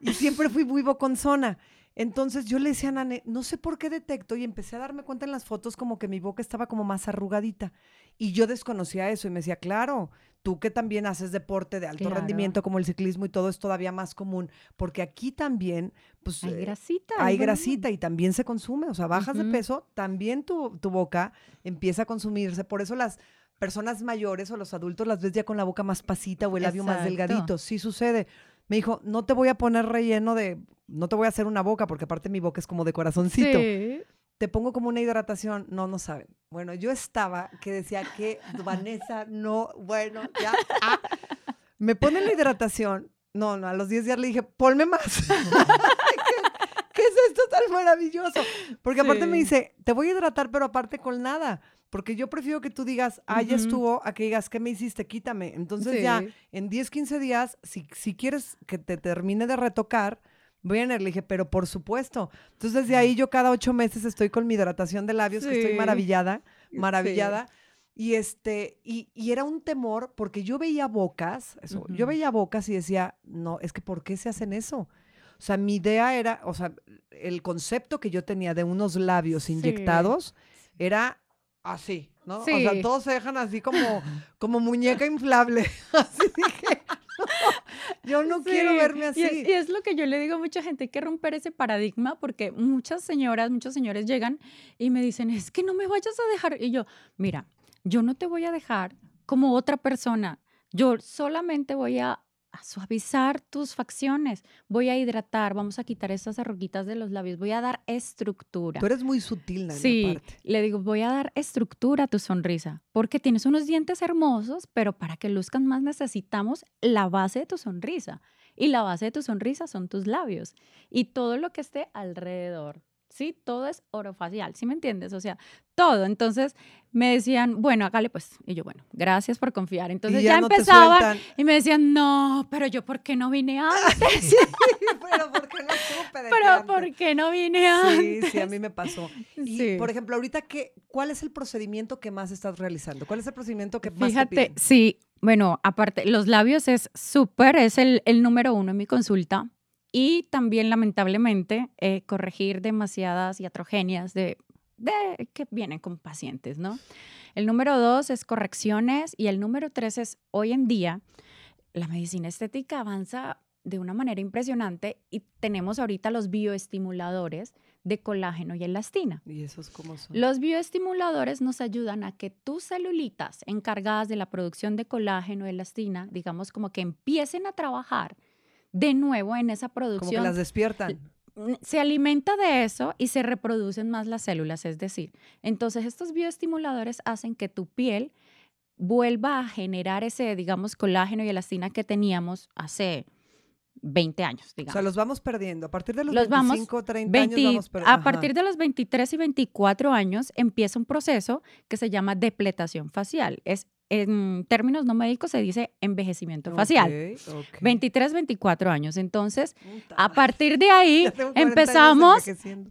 y siempre fui muy boconzona. Entonces yo le decía a Nane, no sé por qué detecto y empecé a darme cuenta en las fotos como que mi boca estaba como más arrugadita. Y yo desconocía eso y me decía, claro, tú que también haces deporte de alto rendimiento como el ciclismo y todo es todavía más común, porque aquí también, pues... Hay eh, grasita. hay grasita y también se consume, o sea, bajas de peso, también tu, tu boca empieza a consumirse, por eso las personas mayores o los adultos las ves ya con la boca más pasita o el labio más delgadito, sí sucede. Me dijo, no te voy a poner relleno de, no te voy a hacer una boca, porque aparte mi boca es como de corazoncito. Sí te pongo como una hidratación. No, no saben. Bueno, yo estaba que decía que Vanessa, no, bueno, ya. Ah, me pone la hidratación. No, no, a los 10 días le dije, ponme más. ¿Qué, es esto tan maravilloso? Porque aparte me dice, te voy a hidratar, pero aparte con nada. Porque yo prefiero que tú digas, ah, ya estuvo, a que digas, ¿qué me hiciste? Quítame. Entonces ya en 10, 15 días, si, si quieres que te termine de retocar, Voy a le dije, pero por supuesto. Entonces, desde ahí yo cada ocho meses estoy con mi hidratación de labios, que estoy maravillada, maravillada. Y este, y, era un temor porque yo veía bocas, eso, yo veía bocas y decía, no, es que ¿por qué se hacen eso? O sea, mi idea era, o sea, el concepto que yo tenía de unos labios inyectados era así, ¿no? O sea, todos se dejan así como, como muñeca inflable. así dije, yo no quiero verme así. Y es, lo que yo le digo a mucha gente, hay que romper ese paradigma porque muchas señoras, muchos señores llegan y me dicen, es que no me vayas a dejar. Y yo, mira, yo no te voy a dejar como otra persona. Yo solamente voy a a suavizar tus facciones, voy a hidratar, vamos a quitar esas arruguitas de los labios, voy a dar estructura. Tú eres muy sutil, Nani, Sí, le digo, voy a dar estructura a tu sonrisa, porque tienes unos dientes hermosos, pero para que luzcan más necesitamos la base de tu sonrisa. Y la base de tu sonrisa son tus labios y todo lo que esté alrededor. ¿Sí? Todo es orofacial, ¿sí me entiendes? O sea, todo. Entonces me decían, bueno, hágale pues. Y yo, bueno, gracias por confiar. Entonces ya, empezaban y me decían, no, pero yo, ¿por qué no vine antes? sí, pero ¿por qué no supe de Pero ¿por qué no vine antes? Sí, sí, a mí me pasó. Y, por ejemplo, ahorita, ¿qué, ¿cuál es el procedimiento que más estás realizando? ¿Cuál es el procedimiento que más Fíjate, te sí, bueno, aparte, los labios es súper, es el, el número uno en mi consulta y también lamentablemente eh, corregir demasiadas iatrogenias de, de, que vienen con pacientes, ¿no? El número dos es correcciones y el número tres es hoy en día la medicina estética avanza de una manera impresionante y tenemos ahorita los bioestimuladores de colágeno y elastina. ¿Y esos cómo son? Los bioestimuladores nos ayudan a que tus celulitas encargadas de la producción de colágeno y elastina, digamos como que empiecen a trabajar de nuevo en esa producción. Como que las despiertan. Se alimenta de eso y se reproducen más las células, es decir, entonces estos bioestimuladores hacen que tu piel vuelva a generar ese, digamos, colágeno y elastina que teníamos hace 20 años, digamos. O sea, los vamos perdiendo. A partir de los, 25, 30 años vamos perdiendo. A partir de los 23 y 24 años empieza un proceso que se llama depletación facial. Es en términos no médicos se dice envejecimiento facial. 23, 24 años. Entonces, a partir de ahí empezamos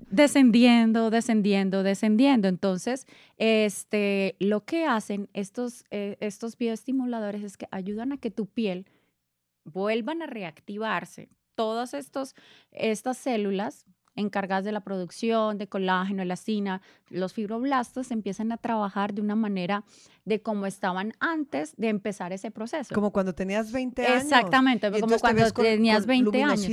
descendiendo, descendiendo, descendiendo. Entonces, este, lo que hacen estos, eh, estos bioestimuladores es que ayudan a que tu piel vuelvan a reactivarse todas estos, estas células encargadas de la producción de colágeno, elastina, los fibroblastos empiezan a trabajar de una manera de cómo estaban antes de empezar ese proceso. Como cuando tenías 20 años. Exactamente, como cuando tenías 20 años.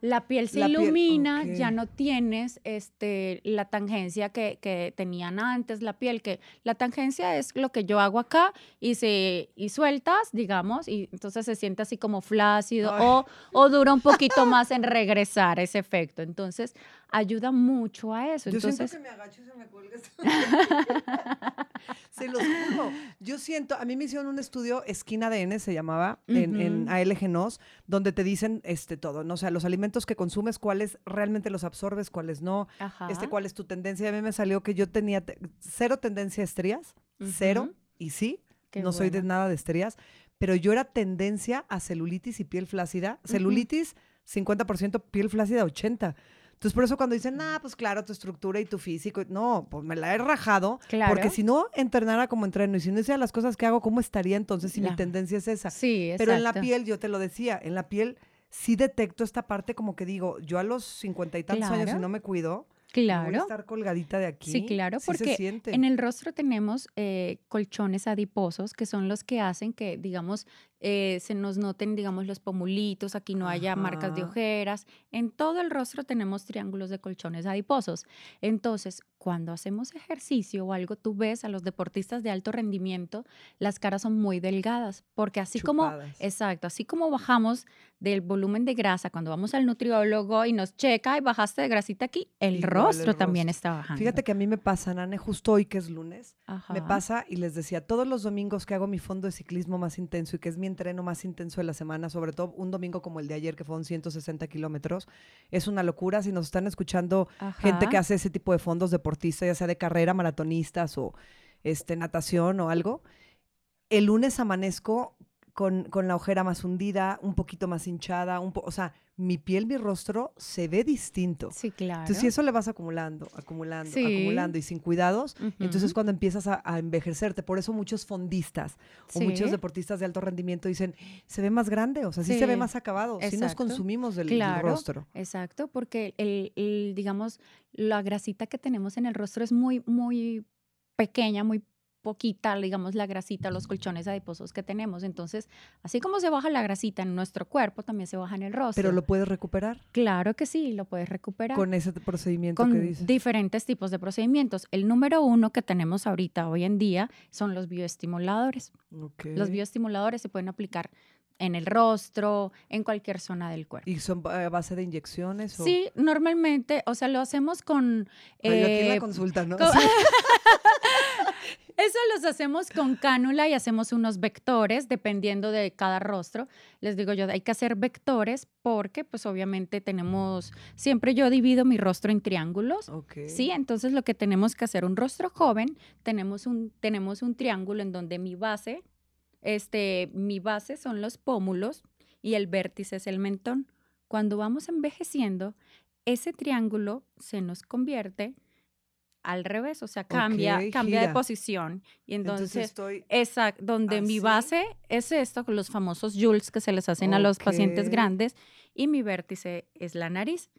La piel se ilumina, ya no tienes este, la tangencia que, que, tenían antes, la piel, que la tangencia es lo que yo hago acá y, se, y sueltas, digamos, y entonces se siente así como flácido o, o dura un poquito más en regresar ese efecto. Entonces, ayuda mucho a eso. Yo Entonces, siento que me agacho y se me cuelga. se los juro. Yo siento, a mí me hicieron un estudio, Esquina ADN se llamaba, en, en ALG NOS, donde te dicen este todo, ¿no? O sea, los alimentos que consumes, cuáles realmente los absorbes, cuáles no, este cuál es tu tendencia. A mí me salió que yo tenía cero tendencia a estrías, cero, y sí, no soy de nada de estrías, pero yo era tendencia a celulitis y piel flácida. Celulitis, 50%, piel flácida, 80%. Entonces, por eso cuando dicen, ah, pues claro, tu estructura y tu físico, no, pues me la he rajado. Claro. Porque si no entrenara como entreno y si no hiciera las cosas que hago, ¿cómo estaría entonces si mi tendencia es esa? Sí, Pero en la piel, yo te lo decía, en la piel sí detecto esta parte como que digo, yo a los cincuenta y tantos años, si no me cuido, Claro. Voy a estar colgadita de aquí. Sí, claro, porque en el rostro tenemos eh, colchones adiposos que son los que hacen que, digamos, eh, se nos noten, digamos, los pomulitos, aquí no haya marcas de ojeras. En todo el rostro tenemos triángulos de colchones adiposos. Entonces, cuando hacemos ejercicio o algo, tú ves a los deportistas de alto rendimiento, las caras son muy delgadas, porque así como, exacto, así como bajamos del volumen de grasa cuando vamos al nutriólogo y nos checa y bajaste de grasita aquí, el, rostro, también está bajando. Fíjate que a mí me pasa, Nane, justo hoy que es lunes, me pasa y les decía, todos los domingos que hago mi fondo de ciclismo más intenso y que es mi entreno más intenso de la semana, sobre todo un domingo como el de ayer, que fueron 160 kilómetros, es una locura. Si nos están escuchando gente que hace ese tipo de fondos deportistas, ya sea de carrera, maratonistas o este, natación o algo, el lunes amanezco con, con, la ojera más hundida, un poquito más hinchada, un o sea, mi piel, mi rostro se ve distinto. Sí, claro. Entonces, si eso le vas acumulando, acumulando, acumulando y sin cuidados, entonces cuando empiezas a, envejecerte, por eso muchos fondistas o muchos deportistas de alto rendimiento dicen, se ve más grande, o sea, sí, se ve más acabado, sí nos consumimos del, rostro. Exacto, porque el, digamos, la grasita que tenemos en el rostro es muy, muy pequeña, muy poquita, digamos, la grasita, los colchones adiposos que tenemos. Entonces, así como se baja la grasita en nuestro cuerpo, también se baja en el rostro. ¿Pero lo puedes recuperar? Claro que sí, lo puedes recuperar. Con ese procedimiento que dices. diferentes tipos de procedimientos. El número uno que tenemos ahorita, hoy en día, son los bioestimuladores. Los bioestimuladores se pueden aplicar en el rostro, en cualquier zona del cuerpo. ¿Y son a base de inyecciones? Sí, normalmente, o sea, lo hacemos con... Eh, aquí en la consulta, ¿no? Eso los hacemos con cánula y hacemos unos vectores dependiendo de cada rostro. Les digo yo, hay que hacer vectores porque pues obviamente tenemos, siempre yo divido mi rostro en triángulos. Sí, entonces lo que tenemos que hacer, un rostro joven, tenemos un, tenemos un triángulo en donde mi base, este, mi base son los pómulos y el vértice es el mentón. Cuando vamos envejeciendo, ese triángulo se nos convierte al revés, o sea, cambia, cambia de posición. Y entonces, estoy exacto, donde mi base es esto, con los famosos Jules que se les hacen a los pacientes grandes, y mi vértice es la nariz.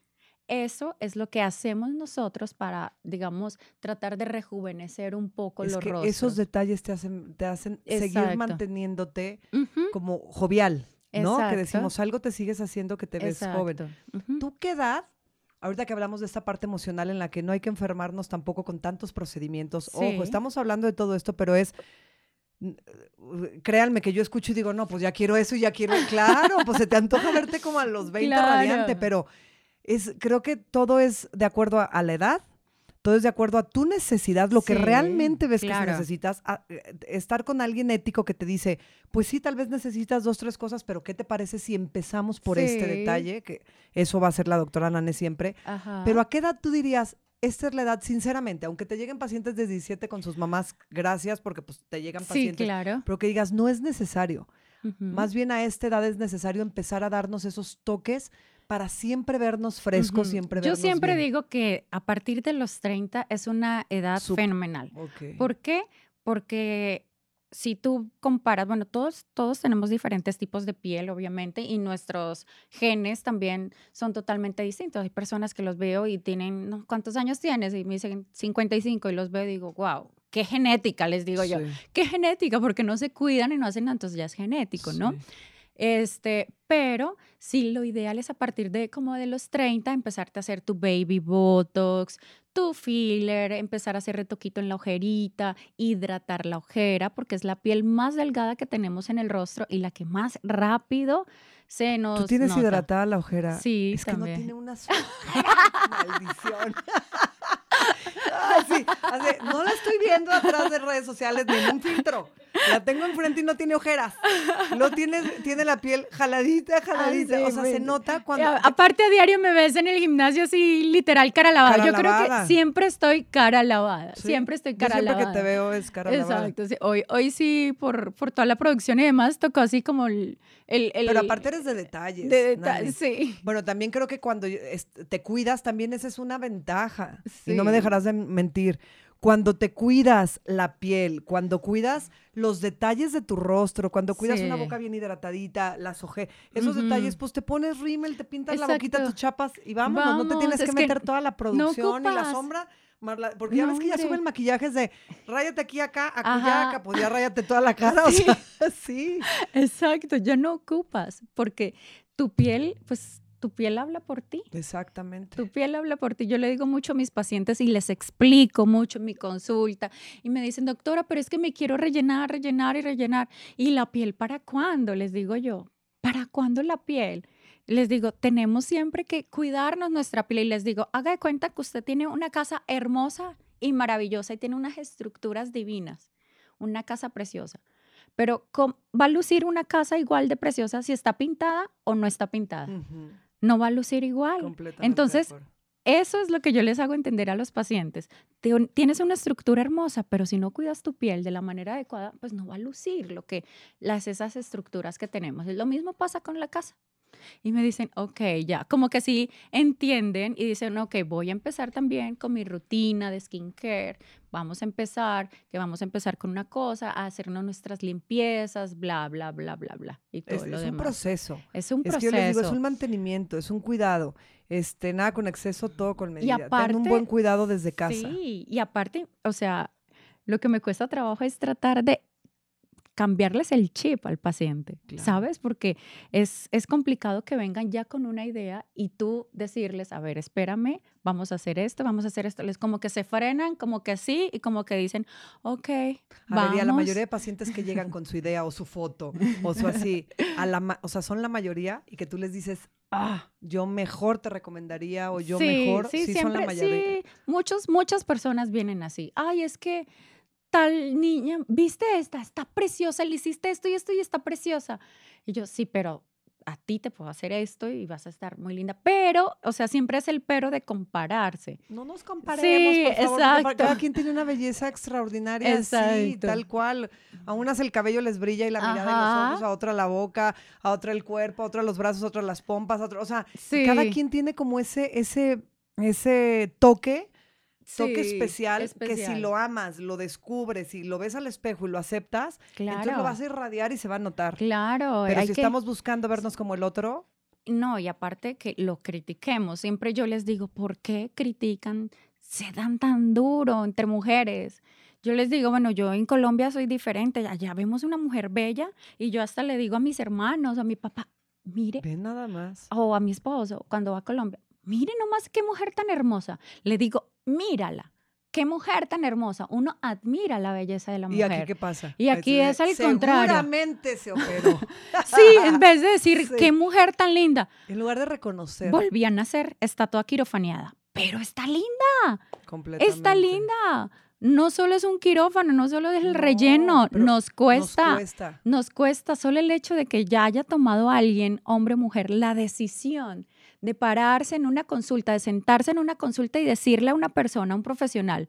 Eso es lo que hacemos nosotros para, digamos, tratar de rejuvenecer un poco es los que rostros. esos detalles te hacen, te hacen seguir manteniéndote como jovial, ¿no? Que Exacto. decimos, algo te sigues haciendo que te ves joven. Ujú. ¿Tú qué edad? Ahorita que hablamos de esta parte emocional en la que no hay que enfermarnos tampoco con tantos procedimientos. Sí. Ojo, estamos hablando de todo esto, pero es eh, créanme que yo escucho y digo, no, pues ya quiero eso y ya quiero, claro, pues se te antoja verte como a los 20 radiante, Claro. pero es, creo que todo es de acuerdo a, a la edad, todo es de acuerdo a tu necesidad, lo que Sí, realmente ves que claro. necesitas, a- eh, estar con alguien ético que te dice, pues sí, tal vez necesitas dos, tres cosas, pero ¿qué te parece si empezamos por este Sí. detalle? Que eso va a ser la doctora Nane siempre. Ajá. Pero ¿a qué edad tú dirías, esta es la edad, sinceramente, aunque te lleguen pacientes de 17 con sus mamás, gracias porque pues te llegan sí, pacientes, claro. pero que digas, no es necesario. Más bien a esta edad es necesario empezar a darnos esos toques para siempre vernos frescos, siempre Yo vernos siempre bien. digo que a partir de los 30 es una edad Sup- fenomenal. ¿Por qué? Porque si tú comparas, bueno, todos, todos tenemos diferentes tipos de piel, obviamente, y nuestros genes también son totalmente distintos. Hay personas que los veo y tienen, ¿no? ¿cuántos años tienes? Y me dicen 55 y los veo y digo, wow, qué genética, les digo yo. ¿Qué genética? Porque no se cuidan y no hacen nada, entonces ya es genético, ¿no? Este, pero sí, lo ideal es a partir de como de los 30 empezarte a hacer tu baby botox, tu filler, empezar a hacer retoquito en la ojerita, hidratar la ojera, porque es la piel más delgada que tenemos en el rostro y la que más rápido se nos Tú tienes nota. hidratada la ojera. Sí, Es que también. no tiene una sola. Maldición. Ay, sí, así, no la estoy viendo atrás de redes sociales ni en un filtro. La tengo enfrente y no tiene ojeras. No tiene, tiene la piel jaladita, jaladita. sí, o sea, se nota cuando. a- aparte a diario me ves en el gimnasio así literal cara lavada. Cara Yo creo lavada. que siempre estoy cara lavada. Sí, Siempre estoy yo cara siempre lavada. que te veo es cara lavada. Exacto, sí. Hoy, hoy sí, por, por toda la producción y demás, tocó así como el... el, el- Pero aparte eres de detalles. de detalles, sí. Bueno, también creo que cuando te cuidas, también esa es una ventaja. Y no me dejarás de mentir. Cuando te cuidas la piel, cuando cuidas los detalles de tu rostro, cuando cuidas una boca bien hidratadita, las ojeras, esos detalles, pues te pones rímel, te pintas la boquita, tus chapas y vámonos. no te Vamos, tienes que meter toda la producción y la sombra. Porque ya No, ves que ya suben maquillajes de ráyate aquí acá, Ajá. acá, pues ya ráyate toda la cara. O sea, sí. Exacto, ya no ocupas, porque tu piel, pues tu piel habla por ti. Exactamente. Tu piel habla por ti. Yo le digo mucho a mis pacientes y les explico mucho en mi consulta. Y me dicen, doctora, pero es que me quiero rellenar, rellenar y rellenar. ¿Y la piel para cuándo? Les digo yo, ¿para cuándo la piel? Les digo, tenemos siempre que cuidarnos nuestra piel. Y les digo, haga de cuenta que usted tiene una casa hermosa y maravillosa y tiene unas estructuras divinas, una casa preciosa. Pero ¿cómo- ¿va a lucir una casa igual de preciosa si está pintada o no está pintada? Ujú, No va a lucir igual. Entonces. Eso es lo que yo les hago entender a los pacientes. Te- Tienes una estructura hermosa, pero si no cuidas tu piel de la manera adecuada, pues no va a lucir lo que las esas estructuras que tenemos. Lo mismo pasa con la casa. Y me dicen, ok, ya, como que sí entienden y dicen, ok, voy a empezar también con mi rutina de skincare. Vamos a empezar, que vamos a empezar con una cosa, a hacernos nuestras limpiezas, bla, bla, bla, bla, bla. Y todo Es, lo es un proceso. Es un Es que proceso. yo les digo, es un mantenimiento, es un cuidado. Este, nada con exceso, todo con medida. Ten un aparte- buen cuidado desde casa. Sí, y aparte, o sea, lo que me cuesta trabajo es tratar de cambiarles el chip al paciente, Claro. ¿sabes? Porque es, es complicado que vengan ya con una idea y tú decirles, a ver, espérame, vamos a hacer esto, vamos a hacer esto. Les como que se frenan, como que sí, y como que dicen, ok, A ver, vamos. y a la mayoría de pacientes que llegan con su idea o su foto o su así, a la o sea, son la mayoría y que tú les dices, ah, yo mejor te recomendaría o yo sí, mejor, sí, sí, son la siempre, mayoría. sí, muchos, muchas personas vienen así. Ay, es que tal niña, viste esta, está preciosa, le hiciste esto y esto y está preciosa. Y yo, sí, pero a ti te puedo hacer esto y vas a estar muy linda. Pero, o sea, siempre es el pero de compararse. No nos comparemos, Sí, por favor, exacto. cada quien tiene una belleza extraordinaria, sí, Exacto. tal cual. A unas el cabello les brilla y la mirada y los Ajá. ojos, a otra la boca, a otra el cuerpo, a otra los brazos, a otra las pompas, a otra, o sea, Sí. cada quien tiene como ese, ese, ese toque, toque Sí, especial, que si especial. lo amas, lo descubres y lo ves al espejo y lo aceptas, entonces lo Claro. vas a irradiar y se va a notar. Claro, Pero si que- estamos buscando vernos como el otro, no, y aparte que lo critiquemos. Siempre yo les digo, ¿por qué critican? Se dan tan duro entre mujeres. Yo les digo, bueno, yo en Colombia soy diferente, allá vemos una mujer bella y yo hasta le digo a mis hermanos, a mi papá, mire. Ve nada más. O a mi esposo cuando va a Colombia, mire nomás qué mujer tan hermosa. Le digo, mírala. Qué mujer tan hermosa. Uno admira la belleza de la mujer. ¿Y aquí qué pasa? Y aquí es al contrario. Seguramente se operó. sí, en vez de decir, qué mujer tan linda. En lugar de reconocer. Volvían a ser estatua quirofaneada. Pero está linda. Completamente. Está linda no solo es un quirófano, no solo es el relleno, nos cuesta, nos cuesta, nos cuesta, solo el hecho de que ya haya tomado alguien, hombre o mujer, la decisión de pararse en una consulta, de sentarse en una consulta y decirle a una persona, a un profesional,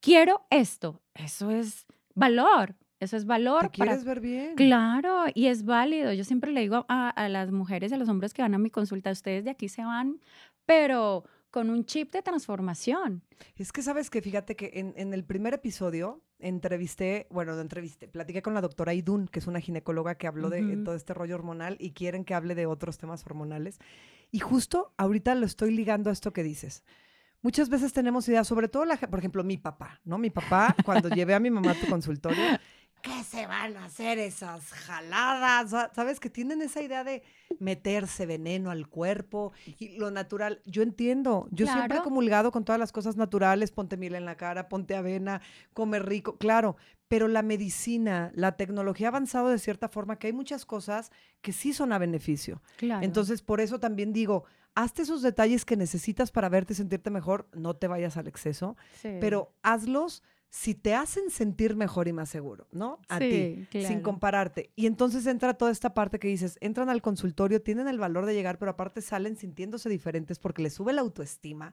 quiero esto, eso es valor. Eso es valor. ¿Te quieres ver bien? Claro, y es válido. Yo siempre le digo a, a las mujeres y a los hombres que van a mi consulta, ustedes de aquí se van, pero con un chip de transformación. Es que sabes que fíjate que en, el primer episodio entrevisté, bueno, no entrevisté, platiqué con la doctora Idun, que es una ginecóloga que habló de todo este rollo hormonal y quieren que hable de otros temas hormonales. Y justo ahorita lo estoy ligando a esto que dices. Muchas veces tenemos ideas, sobre todo, la, por ejemplo, mi papá, ¿no? Mi papá, cuando llevé a mi mamá a tu consultorio, ¿qué se van a hacer esas jaladas? ¿Sabes? Que tienen esa idea de meterse veneno al cuerpo y lo natural. Yo entiendo, yo siempre he comulgado con todas las cosas naturales, ponte miel en la cara, ponte avena, come rico, claro, pero la medicina, la tecnología ha avanzado de cierta forma que hay muchas cosas que sí son a beneficio. Entonces, por eso también digo, hazte esos detalles que necesitas para verte y sentirte mejor, no te vayas al exceso, pero hazlos si te hacen sentir mejor y más seguro, ¿no? A ti, sin compararte. Y entonces entra toda esta parte que dices, entran al consultorio, tienen el valor de llegar, pero aparte salen sintiéndose diferentes porque les sube la autoestima,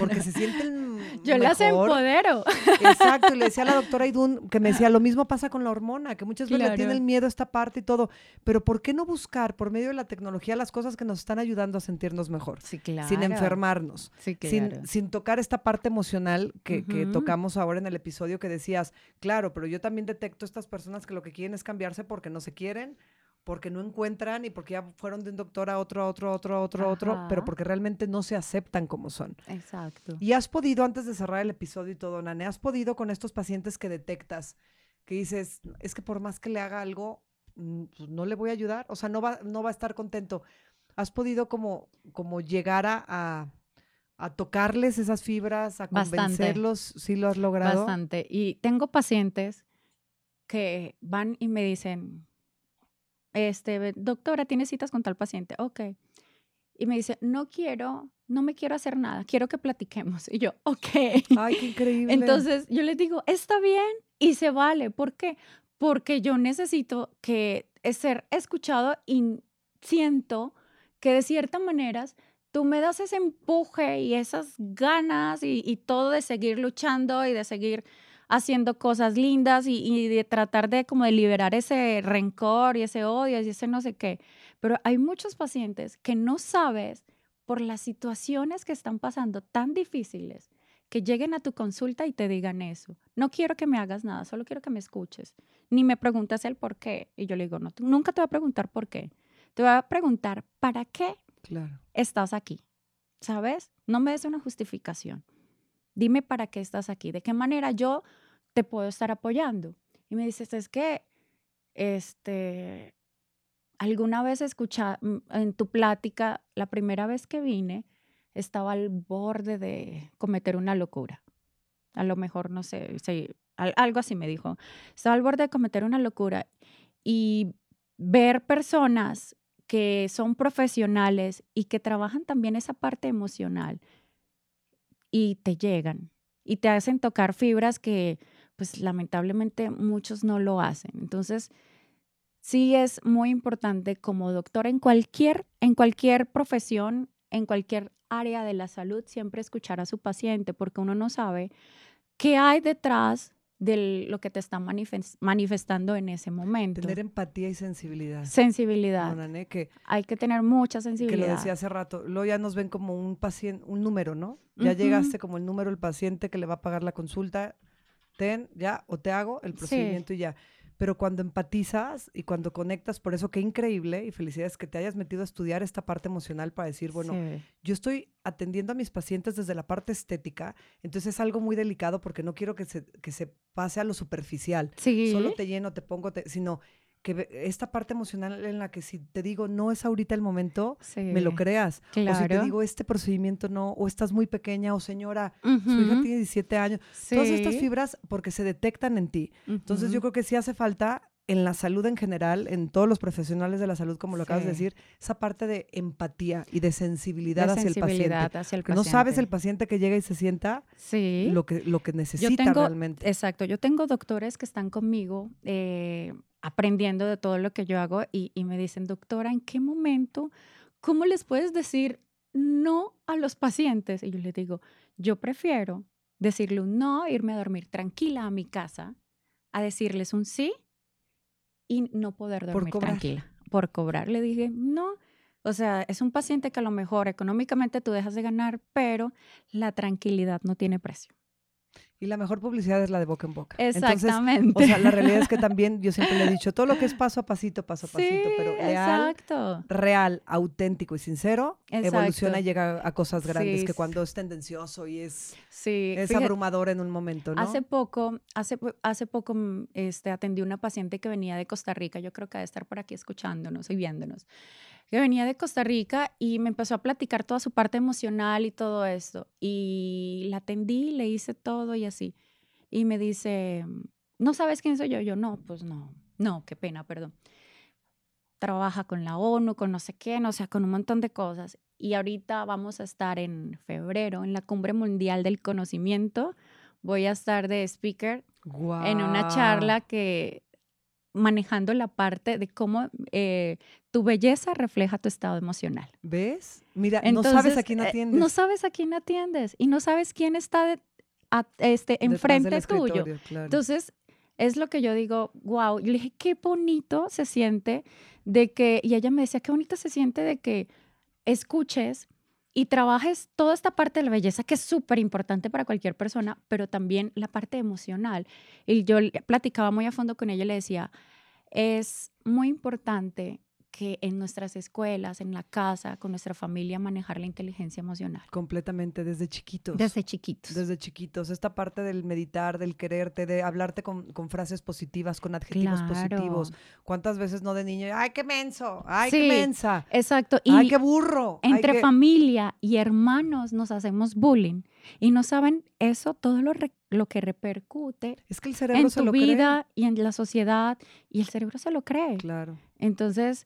porque se sienten Yo las empodero. Exacto, y le decía a la doctora Idun que me decía, lo mismo pasa con la hormona, que muchas veces le tiene el miedo a esta parte y todo, pero ¿por qué no buscar por medio de la tecnología las cosas que nos están ayudando a sentirnos mejor? Sí, claro. Sin enfermarnos, sin, sin, tocar esta parte emocional que, que tocamos ahora en el episodio que decías, claro, pero yo también detecto estas personas que lo que quieren es cambiarse porque no se quieren, porque no encuentran y porque ya fueron de un doctor a otro, a otro, a otro, a otro, otro, pero porque realmente no se aceptan como son. Exacto. Y has podido, antes de cerrar el episodio y todo, Nane, has podido con estos pacientes que detectas, que dices, es que por más que le haga algo, mm, pues, no le voy a ayudar, o sea, no va, no va a estar contento. ¿Has podido como, como llegar a a tocarles esas fibras, a convencerlos, si lo has logrado. Bastante. Y tengo pacientes que van y me dicen, este, doctora, ¿tiene citas con tal paciente? Ok. Y me dice, no quiero, no me quiero hacer nada, quiero que platiquemos. Y yo, ok. Ay, qué increíble. Entonces yo les digo, está bien y se vale. ¿Por qué? Porque yo necesito que ser escuchado y siento que de cierta manera tú me das ese empuje y esas ganas y, todo de seguir luchando y de seguir haciendo cosas lindas y, de tratar de como de liberar ese rencor y ese odio y ese no sé qué. Pero hay muchos pacientes que no sabes por las situaciones que están pasando tan difíciles que lleguen a tu consulta y te digan eso. No quiero que me hagas nada, solo quiero que me escuches. Ni me preguntas el por qué. Y yo le digo, no, nunca te voy a preguntar por qué. Te voy a preguntar, ¿para qué Estás aquí, ¿sabes? No me des una justificación. Dime para qué estás aquí, de qué manera yo te puedo estar apoyando. Y me dices, es que, este, alguna vez escuché mm, en tu plática, la primera vez que vine, estaba al borde de cometer una locura. A lo mejor, no sé, algo así me dijo. Estaba al borde de cometer una locura. Y ver personas que son profesionales y que trabajan también esa parte emocional y te llegan y te hacen tocar fibras que pues lamentablemente muchos no lo hacen. Entonces, sí es muy importante como doctor en cualquier en cualquier profesión, en cualquier área de la salud siempre escuchar a su paciente porque uno no sabe qué hay detrás de lo que te está manifestando en ese momento. Tener empatía y sensibilidad. Sensibilidad. que, Hay que tener mucha sensibilidad. Que lo decía hace rato. Luego ya nos ven como un paciente, un número, ¿no? Ya llegaste como el número del paciente que le va a pagar la consulta. Ten, ya, o te hago el procedimiento y ya. Pero cuando empatizas y cuando conectas, por eso qué increíble y felicidades que te hayas metido a estudiar esta parte emocional para decir, bueno, Sí. yo estoy atendiendo a mis pacientes desde la parte estética, entonces es algo muy delicado porque no quiero que se, que se pase a lo superficial. Sí. Solo te lleno, te pongo, te- sino que esta parte emocional en la que si te digo no es ahorita el momento, me lo creas. O si te digo este procedimiento no, o estás muy pequeña, o señora, su hija tiene 17 años. Todas estas fibras porque se detectan en ti. Entonces yo creo que sí hace falta en la salud en general, en todos los profesionales de la salud, como lo acabas de decir, esa parte de empatía y de sensibilidad De hacia el paciente. hacia el no sabes el paciente. que llega y se sienta Sí. lo que, lo que necesita tengo- realmente. Exacto, yo tengo doctores que están conmigo eh, aprendiendo de todo lo que yo hago y, y me dicen, doctora, ¿en qué momento, cómo les puedes decir no a los pacientes? Y yo les digo, yo prefiero decirle un no, irme a dormir tranquila a mi casa, a decirles un sí y no poder dormir tranquila. Por cobrar, le dije, no. O sea, es un paciente que a lo mejor económicamente tú dejas de ganar, pero la tranquilidad no tiene precio. Y la mejor publicidad es la de boca en boca. Entonces, Exactamente. o sea, la realidad es que también yo siempre le he dicho, todo lo que es paso a pasito, paso a pasito, pero exacto. real, auténtico y sincero, evoluciona y llega a cosas grandes Sí, que cuando es tendencioso y es, Sí, es fíjate, abrumador en un momento, ¿no? hace poco, hace, hace poco mm, este, atendí una paciente que venía de Costa Rica, yo creo que ha de estar por aquí escuchándonos y viéndonos, que venía de Costa Rica y me empezó a platicar toda su parte emocional y todo esto. Y la atendí, le hice todo y así. Y me dice, ¿no sabes quién soy yo? Yo, no, pues no, no, qué pena, perdón. Trabaja con la ONU, con no sé qué, o sea, con un montón de cosas. Y ahorita vamos a estar en febrero en la Cumbre Mundial del Conocimiento. Voy a estar de speaker en una charla que manejando la parte de cómo eh, tu belleza refleja tu estado emocional. ¿Ves? Mira, no sabes a quién eh, atiendes. no sabes a quién atiendes y no sabes quién está de- a- este, enfrente tuyo. claro. Entonces, es lo que yo digo, wow, yo le dije, qué bonito se siente de que, y ella me decía, qué bonito se siente de que escuches y trabajes toda esta parte de la belleza que es súper importante para cualquier persona, pero también la parte emocional. Y yo platicaba muy a fondo con ella y le decía, es muy importante que en nuestras escuelas, en la casa, con nuestra familia, manejar la inteligencia emocional. Completamente, desde chiquitos. Desde chiquitos. Desde chiquitos, esta parte del meditar, del quererte, de hablarte con, con frases positivas, con adjetivos positivos. Claro. ¿Cuántas veces no de niño? ¡Ay, qué menso! ¡Ay, Sí, qué mensa! Exacto. Y ¡Ay, qué burro! ¡Ay, entre qué-". familia y hermanos nos hacemos bullying y no saben eso, todo lo, re- lo que repercute Es que el cerebro en se tu lo vida y en la sociedad y el cerebro se lo cree. cree. Claro. Entonces,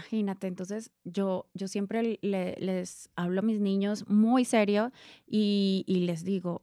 imagínate, entonces yo, yo siempre le- les hablo a mis niños muy serio y, y les digo,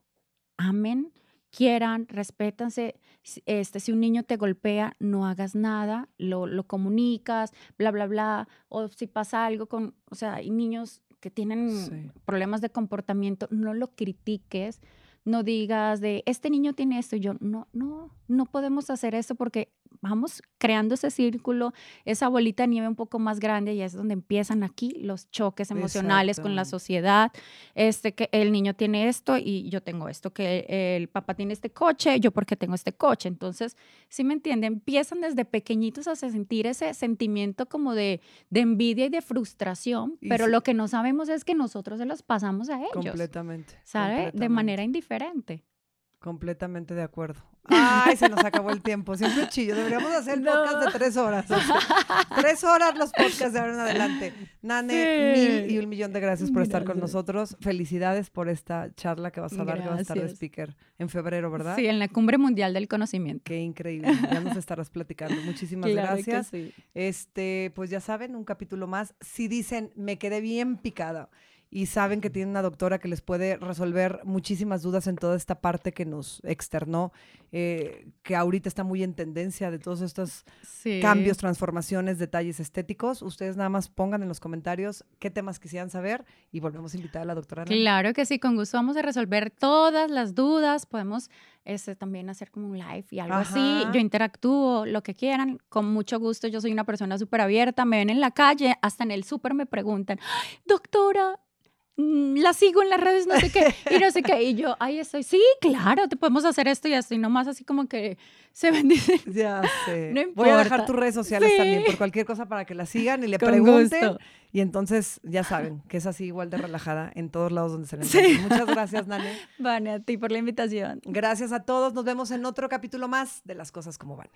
amen, quieran, respétanse. Si- Este, si un niño te golpea, no hagas nada, lo, lo comunicas, bla, bla, bla. O si pasa algo con, o sea, hay niños que tienen Sí. problemas de comportamiento, no lo critiques, no digas de, este niño tiene esto, y yo, no, no, no podemos hacer eso porque vamos creando ese círculo, esa bolita de nieve un poco más grande y es donde empiezan aquí los choques emocionales con la sociedad, este que el niño tiene esto y yo tengo esto, que el papá tiene este coche, yo porque tengo este coche. Entonces, si me entienden, empiezan desde pequeñitos a sentir ese sentimiento como de, de envidia y de frustración, Y pero sí. lo que no sabemos es que nosotros se los pasamos a ellos, Completamente. ¿sabe? De manera indiferente. Completamente de acuerdo. Ay, se nos acabó el tiempo. Siempre chillo. Deberíamos hacer No. podcast de tres horas. o sea, tres horas los podcasts de ahora en adelante. Nane, Sí. mil y un millón de gracias por estar con nosotros. Felicidades por esta charla que vas a dar, que vas a estar de speaker en febrero, ¿verdad? Sí, en la Cumbre Mundial del Conocimiento. Qué increíble. Ya nos estarás platicando. Muchísimas Claro que gracias. sí. Este, pues ya saben, un capítulo más. Si dicen, me quedé bien picada y saben que tienen una doctora que les puede resolver muchísimas dudas en toda esta parte que nos externó, eh, que ahorita está muy en tendencia de todos estos Sí. cambios, transformaciones, detalles estéticos. Ustedes nada más pongan en los comentarios qué temas quisieran saber y volvemos a invitar a la doctora. Ana. Claro que sí, con gusto vamos a resolver todas las dudas. Podemos este, también hacer como un live y algo así. Yo interactúo, lo que quieran, con mucho gusto. Yo soy una persona súper abierta. Me ven en la calle, hasta en el súper me preguntan, "Ay, doctora, la sigo en las redes, no sé qué, y no sé qué. Y yo, ahí estoy, sí, claro, te podemos hacer esto y así, nomás así como que se bendice. Ya sé. No Voy a dejar importa. tus redes sociales Sí. también por cualquier cosa para que la sigan y le Con pregunten. gusto. Y entonces ya saben que es así igual de relajada en todos lados donde se le Sí. Muchas gracias, Nane. Vane, a ti por la invitación. Gracias a todos. Nos vemos en otro capítulo más de Las Cosas como Van.